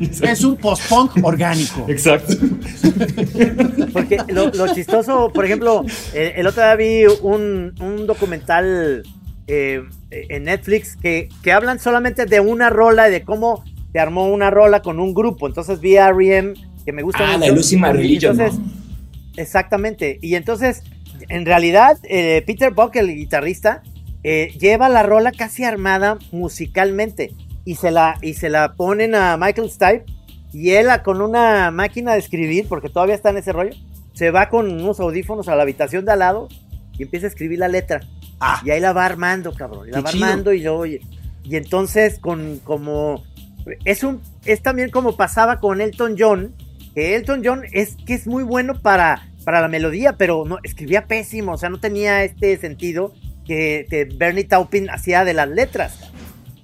Es un post-punk orgánico. Exacto. Porque lo, lo chistoso, por ejemplo, eh, el otro día vi un, un documental eh, en Netflix que, que hablan solamente de una rola y de cómo se armó una rola con un grupo. Entonces vi a R.E.M. que me gusta Ah, mucho. la Lucy y Religion, entonces- ¿no? Exactamente. Y entonces, en realidad, eh, Peter Buck, el guitarrista, eh, lleva la rola casi armada musicalmente. Y se la, y se la ponen a Michael Stipe. Y él a- con una máquina de escribir, porque todavía está en ese rollo, se va con unos audífonos a la habitación de al lado y empieza a escribir la letra. Ah. Y ahí la va armando, cabrón. Y la va chido. armando y luego. Y, y entonces, con como. Es un. Es también como pasaba con Elton John. Que Elton John es que es muy bueno para, para la melodía, pero no, escribía pésimo. O sea, no tenía este sentido que, que Bernie Taupin hacía de las letras.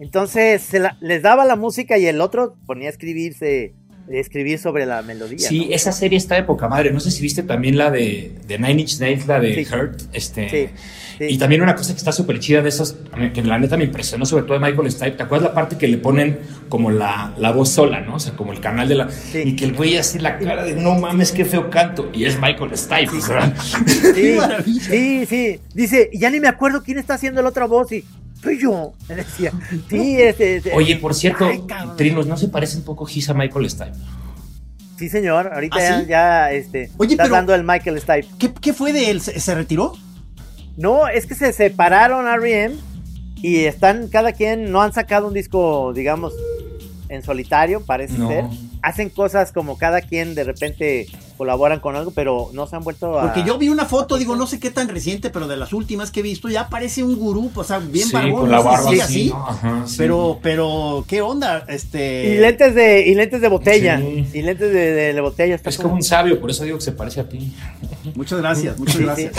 Entonces, se la- les daba la música y el otro ponía a escribirse. Escribir sobre la melodía. Sí, ¿no? esa serie está de poca madre. No sé si viste también la de, de Nine Inch Nails, la de Sí. Hurt. Este, Sí, sí. Y también una cosa que está súper chida de mí- que la neta me impresionó, sobre todo de Michael Stipe. ¿Te acuerdas la parte que le ponen como la, la voz sola, ¿no? O sea, como el canal de la. Y que el güey así la cara de no mames, qué feo canto. Y es Michael Stipe, ¿verdad? Sí, sí, sí. Dice, ya ni me acuerdo quién está haciendo la otra voz y soy yo. Me decía, sí, este, este- Oye, por cierto, Ay. Trinos, ¿no se parece un poco Giz a Michael Stipe? Sí, señor. Ahorita ¿Ah, ya, sí? ya, este, Oye, estás pero- dando el Michael Stipe. ¿Qué, qué fue de él? ¿Se, se retiró? No, es que se separaron R.E.M. y están, cada quien, no han sacado un disco, digamos, en solitario, parece No. ser. Hacen cosas como cada quien de repente colaboran con algo, pero no se han vuelto a... Porque yo vi una foto, digo, no sé qué tan reciente, pero de las últimas que he visto, ya parece un gurú, o sea, bien sí, barbón. con la no sé barba si así, así. ¿no? Ajá, sí. Pero, pero, ¿qué onda? Este. Y lentes de, y lentes de botella. Sí. Y lentes de, de- de botella. Está Es como un sabio, por eso digo que se parece a ti. Muchas gracias, muchas Sí, gracias.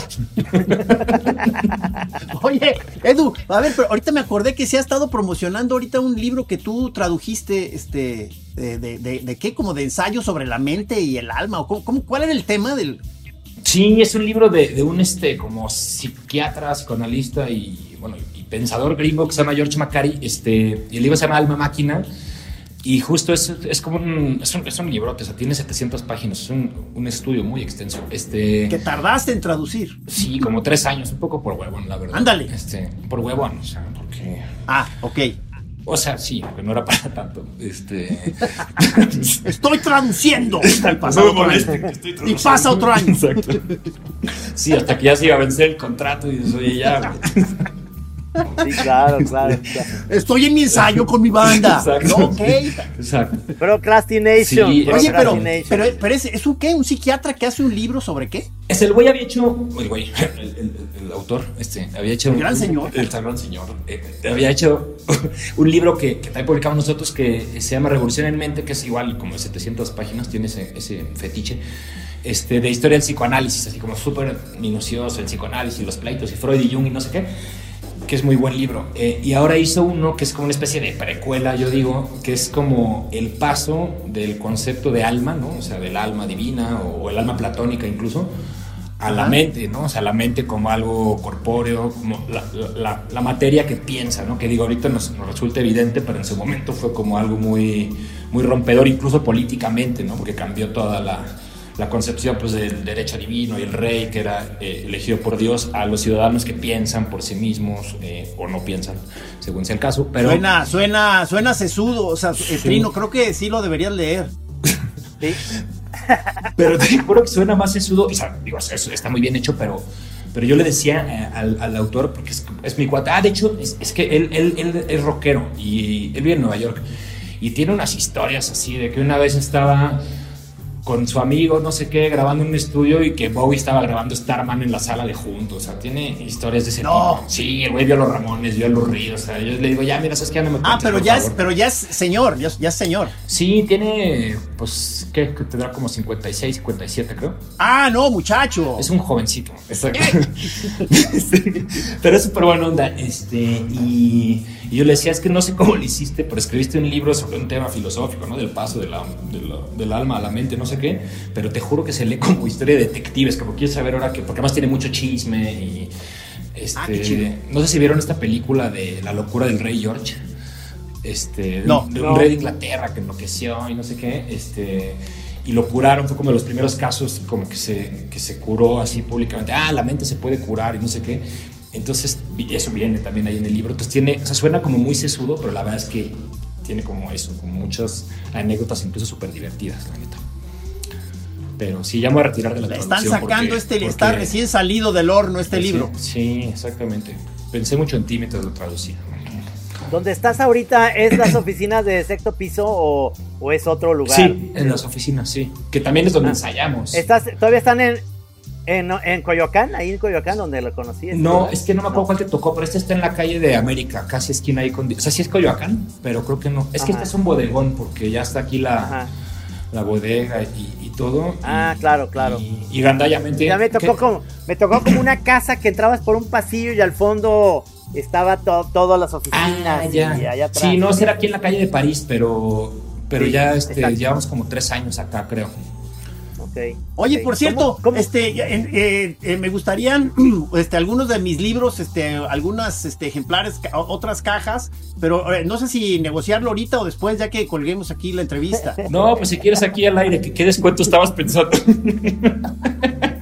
Oye, Edu, a ver, pero ahorita me acordé que se ha estado promocionando ahorita un libro que tú tradujiste, este, de, de, de- de qué, como de ensayo sobre la mente y el alma, o cómo, cuál era el tema del. Sí, es un libro de, de un este como psiquiatra, psicoanalista y bueno y pensador gringo que se llama George Macari. Este, y el libro se llama Alma Máquina. Y justo es, es como un, es un, es un librote, o sea, tiene 700 páginas, es un, un estudio muy extenso. Este, que tardaste en traducir. sí, como tres años, un poco por huevón, la verdad. Ándale. Este, por huevón, o sea, porque... Ah, ok. O sea, sí, porque no era para tanto. Este... Estoy traduciendo. No Y pasa otro moleste, año. que estoy Y pasa otro año. Exacto. Sí, hasta que ya se iba a vencer el contrato y dices, oye, ya. Sí, claro, claro. claro. Estoy en mi ensayo con mi banda. Exacto. Ok. Exacto. Procrastination. Sí, Oye, pero, pero, pero es, ¿es un qué? ¿Un psiquiatra que hace un libro sobre qué? Es el güey había hecho, el güey, el, el- el autor, este, había hecho. El gran señor. El gran señor. eh, había hecho un libro que, que también publicamos nosotros que se llama Revolución en Mente, que es igual como de 700 páginas, tiene ese, ese fetiche. Este, de historia del psicoanálisis, así como súper minucioso, el psicoanálisis, los pleitos y Freud y Jung y no sé qué, que es muy buen libro. Eh, y ahora hizo uno que es como una especie de precuela, yo digo, que es como el paso del concepto de alma, ¿no? O sea, del alma divina o, el alma platónica incluso, a la mente, ¿no? O sea, la mente como algo corpóreo, como la, la- la materia que piensa, ¿no? Que digo, ahorita nos, nos resulta evidente, pero en su momento fue como algo muy, muy rompedor, incluso políticamente, ¿no? Porque cambió toda la, la concepción pues, del derecho divino y el rey que era eh, elegido por Dios a los ciudadanos que piensan por sí mismos eh, o no piensan, según sea el caso. Pero Suena, suena, suena sesudo. O sea, eh, Trino, creo que sí lo deberías leer. Sí. Pero te juro que suena más sesudo. O sea, digo, eso está muy bien hecho, pero, pero yo le decía eh, al, al autor, porque es, es mi cuate. Ah, de hecho, es, es que él, él, él es rockero y él vive en Nueva York. Y tiene unas historias así de que una vez estaba con su amigo, no sé qué, grabando en un estudio y que Bowie estaba grabando Starman en la sala de juntos. O sea, tiene historias de ese No. tipo. Sí, el güey vio a los Ramones, vio a los Ríos. O sea, yo le digo, ya, mira, ¿sabes qué? No me Ah, cuentes, pero por ya, es, favor". pero ya es señor, ya, es- ya es señor. Sí, tiene, pues, ¿qué? Que tendrá como 56, 57, creo. Ah, no, muchacho. Es un jovencito. Exacto. Pero es súper buena onda. Este, y, y yo le decía, es que no sé cómo lo hiciste, pero escribiste un libro sobre un tema filosófico, ¿no? Del paso de la- de la- del alma a la mente, no sé qué. Pero te juro que se lee como historia de detectives, como quieres saber ahora que, porque además tiene mucho chisme y. Este, Ah, qué chido. no sé si vieron esta película de La locura del rey George. Este, de No, un- de no. un rey de Inglaterra que enloqueció y no sé qué. Este, y lo curaron, fue como de los primeros casos como que se, que se curó así públicamente. Ah, la mente se puede curar y no sé qué. Entonces, eso viene también ahí en el libro. Entonces, tiene, o sea, suena como muy sesudo, pero la verdad es que tiene como eso, como muchas anécdotas incluso súper divertidas, la neta. Pero sí, ya me voy a retirar de la Le están sacando porque- este, está porque- recién salido del horno este Sí, libro. Sí, exactamente. Pensé mucho en ti mientras lo traducía. ¿Dónde estás ahorita es las oficinas de sexto piso o, o es otro lugar? Sí, en las oficinas, sí. Que también es donde Ah. ensayamos. ¿Estás, ¿Todavía están en, en, en Coyoacán? Ahí en Coyoacán, donde lo conocí. No, lugar? es que no me acuerdo cuál te tocó, pero este está en la calle de América, casi esquina ahí con... O sea, sí es Coyoacán, pero creo que no. Es que este es un bodegón, porque ya está aquí la, Ajá. La bodega y, y todo. Ah, y- claro, claro. Y, y gandallamente... Ya me tocó, ¿qué? como, me tocó como una casa que entrabas por un pasillo y al fondo estaba to- todas las oficinas. Ah, ya. y allá atrás. Sí, no, será aquí en la calle de París, pero, pero Sí, ya este, exacto. llevamos como tres años acá, creo. Oye, por cierto, ¿Cómo- cómo? este, eh, eh, me gustarían este, algunos de mis libros, este, algunas este, ejemplares, ca- otras cajas, pero eh, no sé si negociarlo ahorita o después, ya que colguemos aquí la entrevista. No, pues si quieres aquí al aire, ¿qué, qué descuento estabas pensando?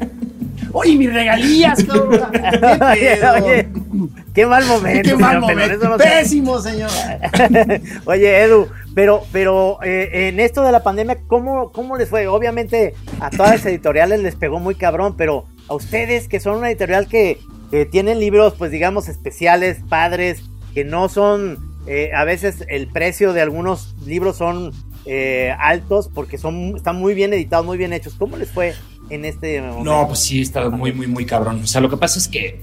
Oye, mis regalías, cabrón. ¿Qué Oye, pedo? oye, qué mal momento. Qué mal señor momento. no Pésimo, señor. Oye, Edu, pero, pero eh, en esto de la pandemia, ¿cómo, ¿cómo les fue? Obviamente a todas las editoriales les pegó muy cabrón, pero a ustedes que son una editorial que, que tienen libros, pues digamos, especiales, padres, que no son, eh, a veces el precio de algunos libros son eh, altos porque son, están muy bien editados, muy bien hechos. ¿Cómo les fue en este momento? No, pues sí, está muy, muy, muy cabrón. O sea, lo que pasa es que,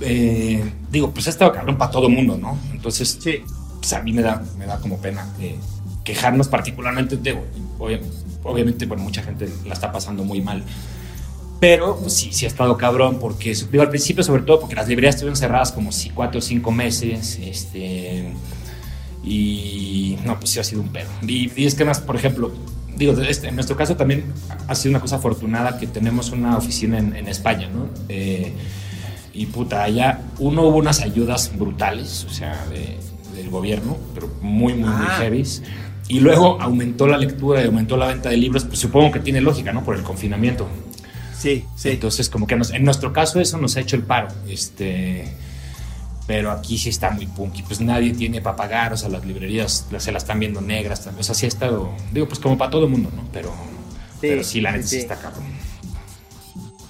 eh, digo, pues ha estado cabrón para todo mundo, ¿no? Entonces, Sí. pues a mí me da, me da como pena eh, quejarnos particularmente, digo, obvia- obviamente, bueno, mucha gente la está pasando muy mal. Pero pues, sí, sí ha estado cabrón, porque digo, al principio sobre todo porque las librerías estuvieron cerradas como si cuatro o cinco meses, este, y no, pues sí ha sido un pedo. Y, y es que más, por ejemplo, digo, este, en nuestro caso también ha sido una cosa afortunada que tenemos una oficina en, en España, ¿no? Eh, y puta, allá uno hubo unas ayudas brutales, o sea, de- del gobierno, pero muy, muy, muy Ah. heavies. Y luego aumentó la lectura y aumentó la venta de libros, pues supongo que tiene lógica, ¿no? Por el confinamiento. Sí, sí. Entonces, como que nos- en nuestro caso eso nos ha hecho el paro. Este, pero aquí sí está muy punky. Pues nadie tiene para pagar, o sea, las librerías se las están viendo negras. también. O sea, sí ha estado, digo, pues como para todo el mundo, ¿no? Pero sí, pero sí la neta sí sí. está cabrón.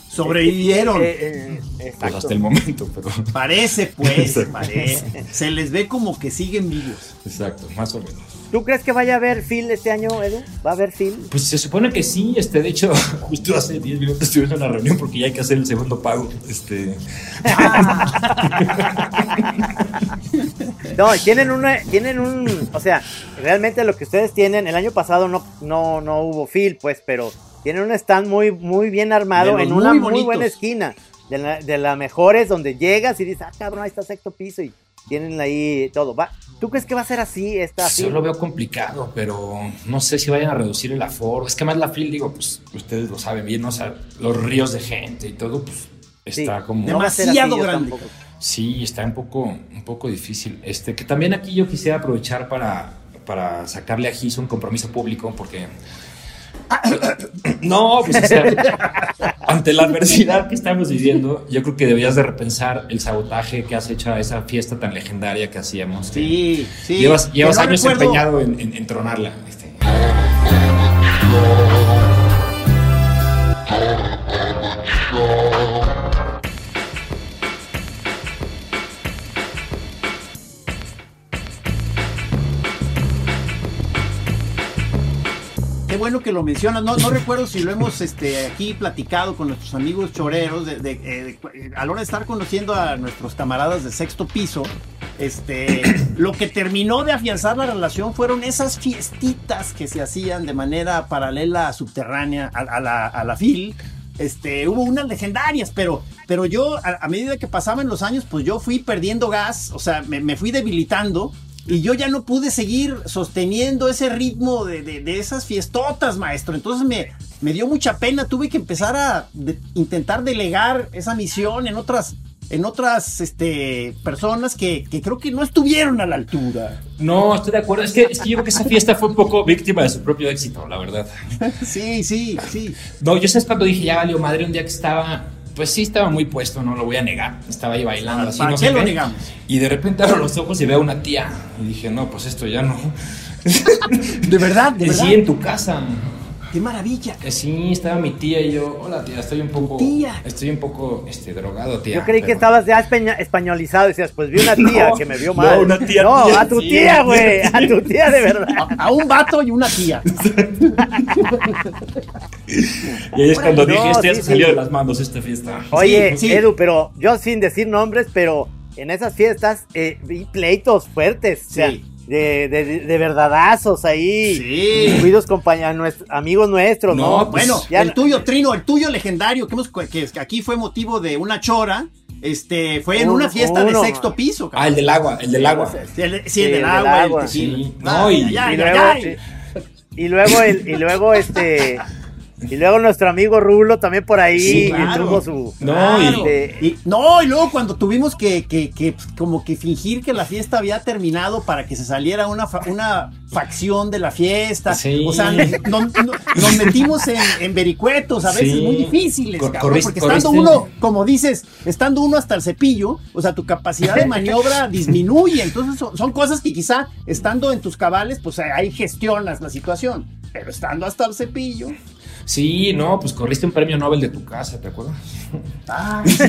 Sobrevivieron. Eh, eh, Pues exacto. hasta el momento, pero. Parece, pues, parece. Se les ve como que siguen vivos. Exacto, más o menos. ¿Tú crees que vaya a haber Phil este año, Edu? ¿Va a haber Phil? Pues se supone que sí, este, de hecho, justo hace 10 minutos estuvimos en una reunión porque ya hay que hacer el segundo pago. Este, No, tienen una, tienen un, o sea, realmente lo que ustedes tienen, el año pasado no, no, no hubo Phil, pues, pero tienen un stand muy, muy bien armado en una muy buena esquina, de la, de las mejores, donde llegas y dices, ah, cabrón, ahí está sexto piso y tienen ahí todo. Va, ¿Tú crees que va a ser así esta Yo Phil? lo veo complicado, pero no sé si vayan a reducir el aforo. Es que más la FIL, digo, pues ustedes lo saben bien, ¿no? o sea, los ríos de gente y todo, pues Sí, está como... no va a ser así, demasiado yo grande. Sí, está un poco, un poco difícil. Este, que también aquí yo quisiera aprovechar para, para sacarle a Gis un compromiso público, porque... No, pues o sea, ante la adversidad que estamos viviendo, yo creo que deberías de repensar el sabotaje que has hecho a esa fiesta tan legendaria que hacíamos. que Sí, sí. Llevas, años recuerdo- empeñado en, en- en tronarla. este. Bueno que lo mencionas. No, no recuerdo si lo hemos este, aquí platicado con nuestros amigos choreros. De, de- eh, de- a la hora de estar conociendo a nuestros camaradas de sexto piso, este, lo que terminó de afianzar la relación fueron esas fiestitas que se hacían de manera paralela, subterránea a, a la, a la FIL. Este, hubo unas legendarias, pero, pero yo, a, a medida que pasaban los años, pues yo fui perdiendo gas, o sea, me, me fui debilitando. Y yo ya no pude seguir sosteniendo ese ritmo de, de- de esas fiestotas, maestro. Entonces me, me dio mucha pena. Tuve que empezar a de- intentar delegar esa misión en otras, en otras este, personas que, que creo que no estuvieron a la altura. No, estoy de acuerdo. Es que, es que yo creo que esa fiesta fue un poco víctima de su propio éxito, la verdad. Sí, sí, sí. No, yo sabes cuando dije, ya valió madre, un día que estaba, pues sí estaba muy puesto, no lo voy a negar. Estaba ahí bailando así, ¿Para no qué sé lo qué. negamos? Y de repente abro los ojos y veo a una tía. Y dije, no, pues esto ya no. De verdad, de verdad. sí, en tu casa. Qué maravilla. Eh, Sí, estaba mi tía y yo, hola tía, estoy un poco, Tía. estoy un poco, este, drogado, tía. Yo creí que estabas ya españolizado decías, pues vi una tía No, que me vio no, mal. una tía, No, tía, a tu tía, güey. A tu tía de verdad. A, a un vato y una tía. Y ahí es cuando No, dije, este ya sí, se salió sí. de las manos esta fiesta. Oye, sí. Edu, pero yo sin decir nombres, pero en esas fiestas eh, vi pleitos fuertes. O sea, Sí. De, de, de verdadazos ahí. Sí. Incluidos compañeros, amigos nuestros, ¿no? No, pues, Bueno, ya el no- tuyo, Trino, el tuyo legendario, que, hemos, que aquí fue motivo de una chora, este, fue en Uno, una fiesta uno. de sexto piso. Ah, el del agua, el del agua. Sí, el, sí, Sí, el el del del agua, agua, el tequila. sí. No, y- ay, y ay, luego, y luego el, y luego este y luego nuestro amigo Rulo también por ahí Sí, claro. tuvo su No, Claro. y- Y- no, y luego cuando tuvimos que, que, que, pues, como que fingir que la fiesta había terminado para que se saliera una, fa- una facción de la fiesta. Sí. O sea, nos, metimos en, en vericuetos a veces Sí. muy difíciles, Cor- cabrón, porque estando uno, como dices, estando uno hasta el cepillo, o sea, tu capacidad de maniobra disminuye. Entonces son, son cosas que quizá estando en tus cabales, pues ahí gestionas la situación. Pero estando hasta el cepillo. Sí, no, pues corriste un premio Nobel de tu casa, ¿te acuerdas? Ah, sí, sí.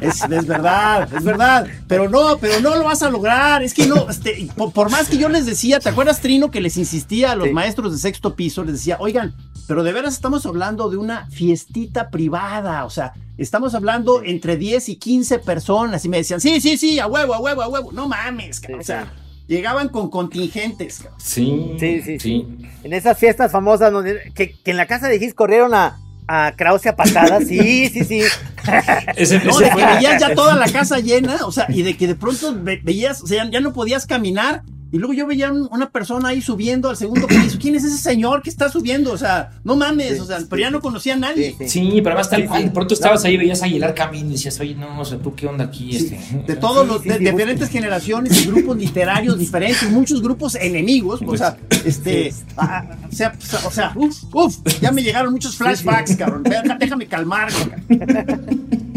Es, es verdad, es verdad. Pero no, pero no lo vas a lograr. Es que no, este, por, por más que yo les decía, ¿te acuerdas, Trino, que les insistía a los Sí. maestros de sexto piso? Les decía, oigan, pero de veras estamos hablando de una fiestita privada. O sea, estamos hablando entre 10 y 15 personas. Y me decían, sí, sí, sí, a huevo, a huevo, a huevo. No mames, o sea. Llegaban con contingentes. Sí, Sí, sí, sí. en esas fiestas famosas donde que, que en la casa de Gis corrieron a a Krause a patadas, sí, sí, sí. Ese, No, ese de que veías ya toda la casa llena, o sea, y de que de pronto ve- veías, o sea, ya no podías caminar. Y luego yo veía un- una persona ahí subiendo al segundo piso. ¿Quién es ese señor que está subiendo? O sea, no mames, Sí, o sea, sí, pero ya no conocía a nadie. Sí, sí. Sí, pero además tal cual, de pronto estabas ahí, veías a Aguilar Camín y decías, oye, no, o sea, ¿tú qué onda aquí? Sí, Este? de todos los sí, de sí, diferentes generaciones y grupos literarios diferentes, muchos grupos enemigos, o sea, este, ah, o sea, o sea, uf, uf, ya me llegaron muchos flashbacks, cabrón. Deja- Déjame calmarme. cabrón.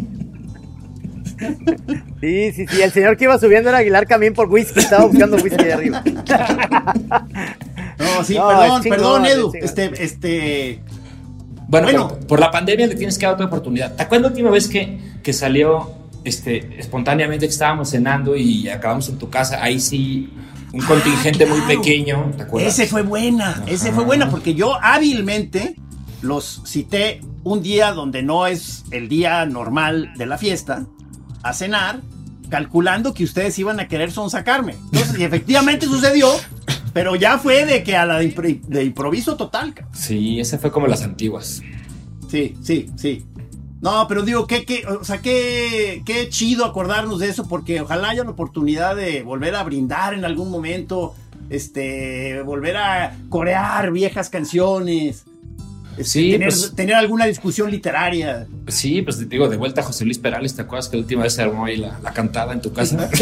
Sí, sí, sí. El señor que iba subiendo era Aguilar Camín por whisky, estaba buscando whisky de arriba. No, sí, No, perdón, chingón, perdón, Edu. es. Este, este, Bueno, Bueno. Por, por la pandemia le tienes que dar otra oportunidad. ¿Te acuerdas la última vez que, que salió este, espontáneamente que estábamos cenando y acabamos en tu casa? Ahí sí, un contingente muy Ah, pequeño, ¿te acuerdas? Ese fue buena, ese fue buena, porque yo hábilmente los cité un día donde no es el día normal de la fiesta, a cenar, calculando que ustedes iban a querer sonsacarme. Entonces, y efectivamente sucedió, pero ya fue de que a la de, impro- de improviso total. Sí, ese fue como las antiguas. Sí, sí, sí. No, pero digo, qué, qué, o sea, qué, qué chido acordarnos de eso, porque ojalá haya la oportunidad de volver a brindar en algún momento, este, volver a corear viejas canciones, Sí, tener, pues- tener alguna discusión literaria. Sí, pues te digo, de vuelta a José Luis Perales, ¿te acuerdas que la última vez se armó ahí la, la cantada en tu casa?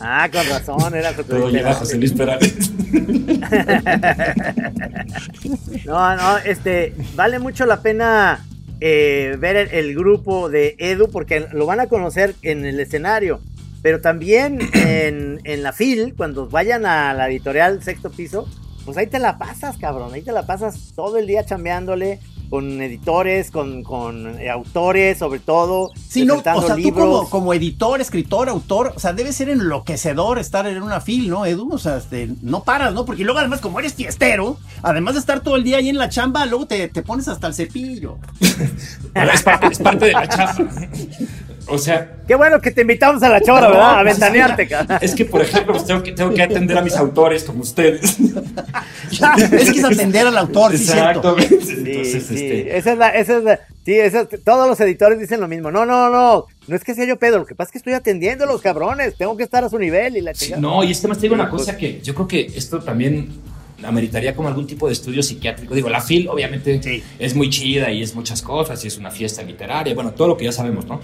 ah, con razón, era José Todo Luis llega a Perales. José Luis Perales. No, no, este, vale mucho la pena eh, ver el, el grupo de Edu porque lo van a conocer en el escenario, pero también en, en la FIL, cuando vayan a la editorial Sexto Piso, pues ahí te la pasas, cabrón, ahí te la pasas todo el día chambeándole con editores, con, con eh, autores, sobre todo, Sí, no, o sea, tú libros. como, como editor, escritor, autor, o sea, debe ser enloquecedor estar en una fil, ¿no, Edu? O sea, este, no paras, ¿no? Porque luego además, como eres fiestero, además de estar todo el día ahí en la chamba, luego te, te pones hasta el cepillo. Es, parte, es parte de la chamba. O sea, Qué bueno que te invitamos a la chora, No, ¿verdad? A pues, ventanearte, cabrón. es que, por ejemplo, pues tengo que, tengo que atender a mis autores como ustedes. es que es atender al autor, sí. Exactamente. Sí, Entonces, sí, este, esa es la, esa es la, sí, esa es- todos los editores dicen lo mismo. No, no, no, no es que sea yo pedo, lo que pasa es que estoy atendiendo a los cabrones, tengo que estar a su nivel y la chingada. No, y es que más te digo una pues- cosa que yo creo que esto también ameritaría como algún tipo de estudio psiquiátrico. Digo, la FIL obviamente Sí. es muy chida y es muchas cosas y es una fiesta literaria, bueno, todo lo que ya sabemos, ¿no?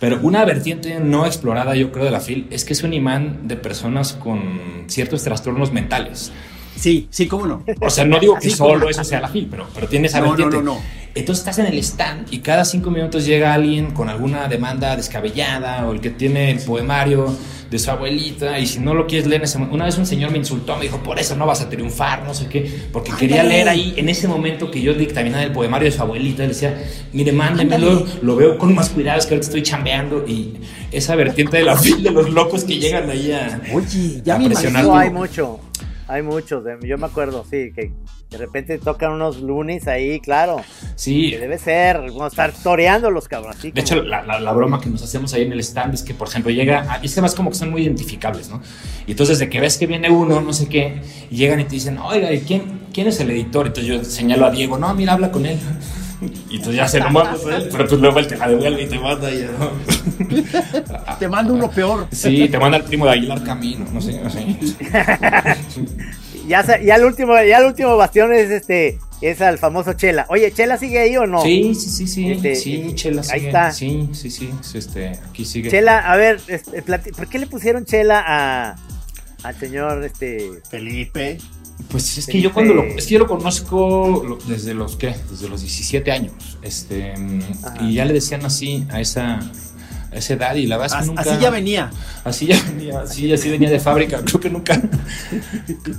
Pero una vertiente no explorada, yo creo, de la FIL es que es un imán de personas con ciertos trastornos mentales. Sí, sí, cómo no. O sea, no digo que Así solo eso sea la FIL, pero, pero tiene esa No, no, vertiente. no, no. Entonces estás en el stand y cada cinco minutos llega alguien con alguna demanda descabellada o el que tiene el poemario de su abuelita, y si no lo quieres leer en ese momento, una vez un señor me insultó, me dijo, por eso no vas a triunfar, no sé qué, porque quería leer ahí, en ese momento que yo dictaminaba el poemario de su abuelita, le decía, mire, mándemelo, lo veo con más cuidado, es que ahorita estoy chambeando, y esa vertiente de la fila de los locos que llegan ahí a, Oye, ya a me imagino. hay mucho. Hay muchos. de- Yo me acuerdo, sí, que de repente tocan unos lunes ahí, claro. Sí, Que debe ser, vamos a estar toreando los cabros. así De hecho, la, la- la broma que nos hacemos ahí en el stand es que, por ejemplo, llega, a- y es más como que son muy identificables, ¿no? Y entonces, de que ves que viene uno, no sé qué, y llegan y te dicen, oiga, ¿y quién, quién es el editor? Entonces yo señalo a Diego, no, mira, habla con él. Y entonces ya se lo mando a él, pero pues luego él te la devuelve y te manda y ¿no? Te mando uno peor. Sí, te manda el primo de Aguilar Camino, no sé, no sé. Ya, ya el último, ya el último bastión es este, es al famoso Chela. Oye, ¿Chela sigue ahí o no? Sí, sí, sí, sí, Este, sí, Chela ahí sigue. está. Sí, sí, sí, este, aquí sigue. Chela, a ver, este, ¿por qué le pusieron Chela a al señor este Felipe. Pues es que yo cuando lo, es que yo lo conozco lo- desde los ¿qué? Desde los 17 años. Este Ajá. y ya le decían así a esa a esa edad y la verdad es que nunca Así ya venía. Así ya venía, así, así venía de fábrica. Creo que nunca.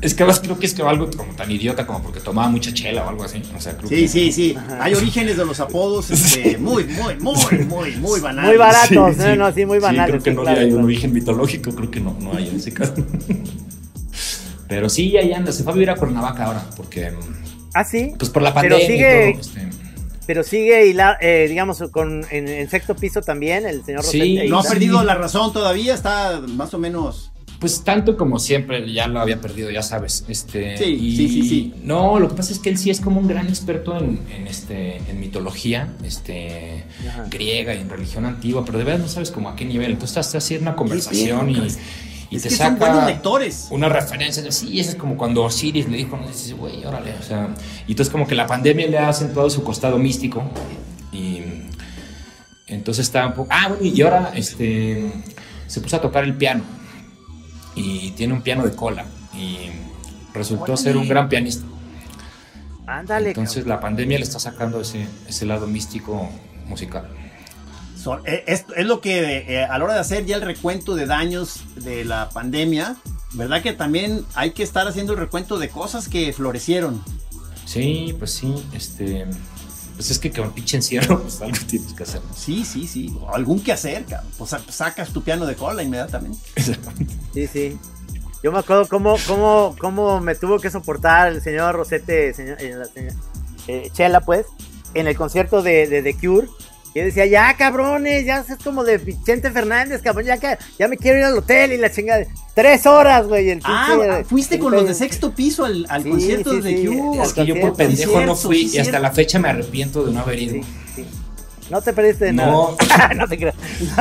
Es que además creo que es que algo como tan idiota como porque tomaba mucha chela o algo así. O sea, creo Sí, que- sí, sí. Hay orígenes de los apodos este, muy, muy, muy, muy, muy banales. Muy. Sí, baratos, ¿no? No, sí, muy banales, creo que sí, no claro, hay un claro. origen mitológico, creo que no, no hay en ese caso. Pero sí, ahí anda, se fue a vivir a Cuernavaca ahora, porque Ah, sí. pues por la Pero pandemia sigue- y todo, este, Pero sigue hilar, eh, digamos, con, en, en sexto piso también, el señor Sí, No ha perdido la razón todavía, está más o menos. Pues tanto como siempre, ya lo había perdido, ya sabes. Este, Sí, y- sí, sí, sí. No, lo que pasa es que él sí es como un gran experto en, en, este, en mitología este, Ajá. griega y en religión antigua, pero de verdad no sabes como a qué nivel. Entonces estás haciendo una conversación y, y Es te que son saca buenos lectores. una referencia. de, Sí, eso es como cuando Osiris le dijo, no dices, güey, órale. O sea, y entonces como que la pandemia le ha acentuado su costado místico y entonces está un poco... Ah, bueno, y ahora este, se puso a tocar el piano y tiene un piano de cola y resultó Órale. ser un gran pianista. Ándale. Entonces la pandemia le está sacando ese, ese lado místico musical. Son- eh, es, es lo que eh, a la hora de hacer ya el recuento de daños de la pandemia, ¿verdad que también hay que estar haciendo el recuento de cosas que florecieron? Sí, pues sí, este... Pues es que con pinche encierro, pues algo tienes que hacer. Sí, sí, sí. O algún que hacer, cabrón. Pues sa- sacas tu piano de cola inmediatamente. Sí, sí. Yo me acuerdo cómo, cómo, cómo me tuvo que soportar el señor Rosete, señor, eh, la señora- eh, Chela, pues, en el concierto de, de The Cure. Y decía, ya cabrones, ya es como de Vicente Fernández, cabrón, ya que ya me quiero ir al hotel y la chingada. Tres horas, güey. el Ah, pinche- fuiste el con los de sexto piso al, al Sí, concierto sí, de sí. Es que yo por pendejo no fui sí, y hasta cierto. la fecha me arrepiento de no haber ido. Sí, sí. No te perdiste de No. nada. no te creas.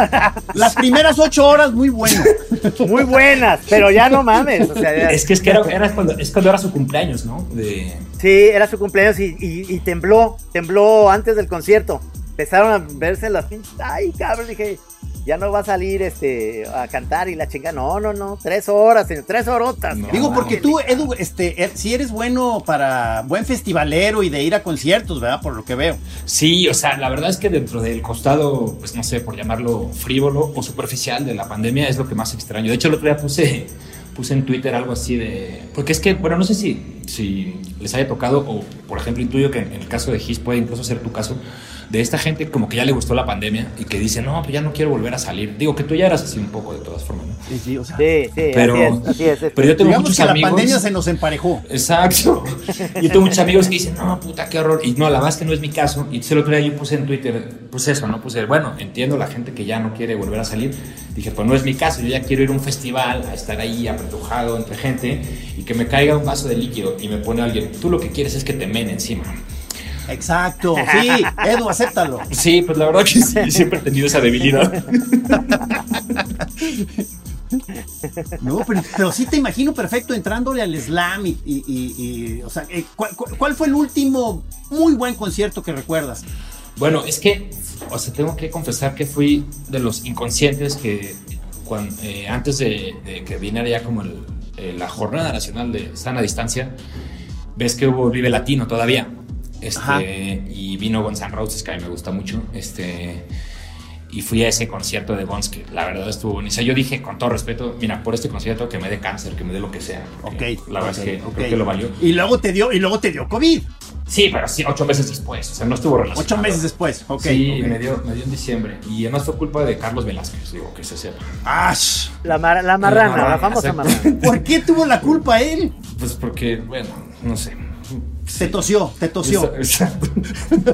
Las primeras ocho horas, muy bueno. Muy buenas, pero ya no mames. O sea, ya- Es que, es que era, era cuando, es cuando era su cumpleaños, ¿no? De, Sí, era su cumpleaños y, y- y tembló, tembló antes del concierto. Empezaron a verse las pinches. Ay, cabrón, dije, ya no va a salir este a cantar y la chinga. No, no, no, tres horas, señor, tres horotas. No. Digo, porque tú, Edu, este, eh, si eres bueno para buen festivalero y de ir a conciertos, ¿verdad? Por lo que veo. Sí, o sea, la verdad es que dentro del costado, pues no sé, por llamarlo frívolo o superficial de la pandemia es lo que más extraño. De hecho, el otro día puse, puse en Twitter algo así de... Porque es que, bueno, no sé si, si les haya tocado o, por ejemplo, intuyo que en, en el caso de Gis puede incluso ser tu caso, de esta gente como que ya le gustó la pandemia y que dice, no, pues ya no quiero volver a salir. Digo que tú ya eras así un poco de todas formas, ¿no? Sí, sí, o sea. Sí, sí, Pero- así es, así es. este. Pero yo tengo Digamos muchos que amigos... la pandemia se nos emparejó. Exacto. Yo tengo muchos amigos que dicen, no, puta, qué horror. Y no, la verdad es que no es mi caso. Y el otro día yo puse en Twitter, pues eso, ¿no? Puse, bueno, entiendo la gente que ya no quiere volver a salir. Dije, pues no es mi caso. Yo ya quiero ir a un festival, a estar ahí apretujado entre gente y que me caiga un vaso de líquido y me pone alguien, tú lo que quieres es que te men encima. Exacto. Sí, Edu, acéptalo. Sí, pues la verdad que sí, siempre he tenido esa debilidad. No, pero, pero sí te imagino perfecto entrándole al slam y, y- y- y, o sea, eh, ¿cuál, cuál- fue el último muy buen concierto que recuerdas? Bueno, es que, o sea, tengo que confesar que fui de los inconscientes que eh, antes de, de que viniera ya como el- eh, la jornada nacional de sana distancia, ves que hubo Vive Latino todavía. Ajá. Este, y vino Guns N' Roses, que a mí me gusta mucho. Este, y fui a ese concierto de Guns que la verdad estuvo buenísimo. Yo dije, con todo respeto, mira, por este concierto que me dé cáncer, que me dé lo que sea. Ok. La verdad es que ok. creo que lo valió. Y luego te dio, y luego te dio COVID. Sí, pero sí, ocho meses después. O sea, no estuvo relacionado. Ocho meses después. Ok. sí. Me, dio, me dio en diciembre. Y además fue culpa de Carlos Velázquez, digo, que se sepa. Ash. La, mar- la marrana, la, marrana, famosa marrana. ¿Por qué tuvo la culpa él? Pues porque, bueno, no sé. Te tosió, te tosió. Exacto.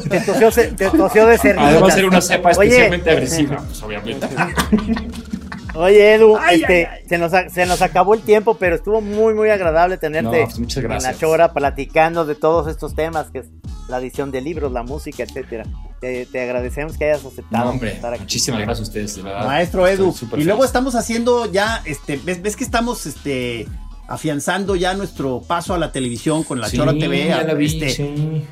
Te tosió, se- te tosió de cernitas. Además era una cepa Oye, especialmente agresiva, pues obviamente. Oye, Edu, Ay, este, ay, ay. Se, nos, se nos acabó el tiempo, pero estuvo muy, muy agradable tenerte No, pues, en la chora platicando de todos estos temas, que es la edición de libros, la música, etcétera. Te, te agradecemos que hayas aceptado No, hombre, estar aquí. muchísimas gracias a ustedes, de verdad. Maestro Edu. Y luego feliz. estamos haciendo ya, este, ves, ves que estamos este afianzando ya nuestro paso a la televisión con la Sí, Chora TV. ya la vi, este, sí.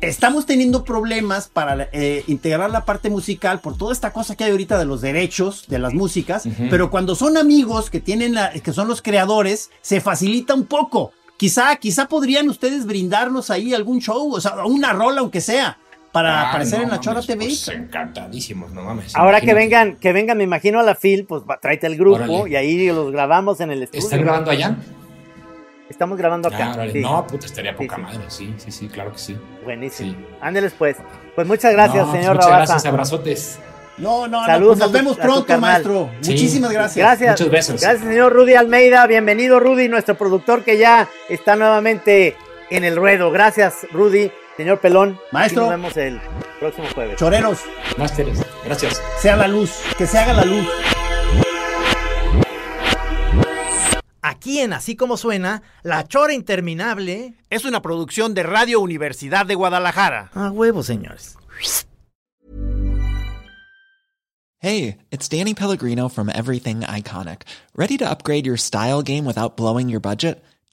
Estamos teniendo problemas para eh, integrar la parte musical por toda esta cosa que hay ahorita de los derechos de las músicas, pero cuando son amigos que tienen la- que son los creadores, se facilita un poco. Quizá, quizá podrían ustedes brindarnos ahí algún show, o sea, una rola aunque sea, para Ah, aparecer no en la Chora TV. Pues encantadísimos, no mames. Ahora que vengan, que vengan, me imagino a la FIL, pues tráete el grupo Órale. y ahí los grabamos en el estudio. ¿Están grabando allá? Estamos grabando acá. Ah, sí. No, puta, estaría poca sí. madre. Sí, sí, sí, claro que sí. Buenísimo. Sí. Ándeles pues. Pues muchas gracias, No, pues señor Muchas gracias, abrazotes. No, no, no, Saludos pues a nos vemos tu pronto, maestro. Sí. Muchísimas gracias. Gracias. Muchos besos. Gracias, señor Rudy Almeida. Bienvenido, Rudy, nuestro productor que ya está nuevamente en el ruedo. Gracias, Rudy. Señor Pelón. Maestro. Nos vemos el próximo jueves. Choreros, Másteres. Gracias. sea la luz, que se haga la luz. Aquí en Así Como Suena, La Chora Interminable. Es una producción de Radio Universidad de Guadalajara. A huevo, señores. Hey, it's Danny Pellegrino from Everything Iconic. Ready to upgrade your style game without blowing your budget?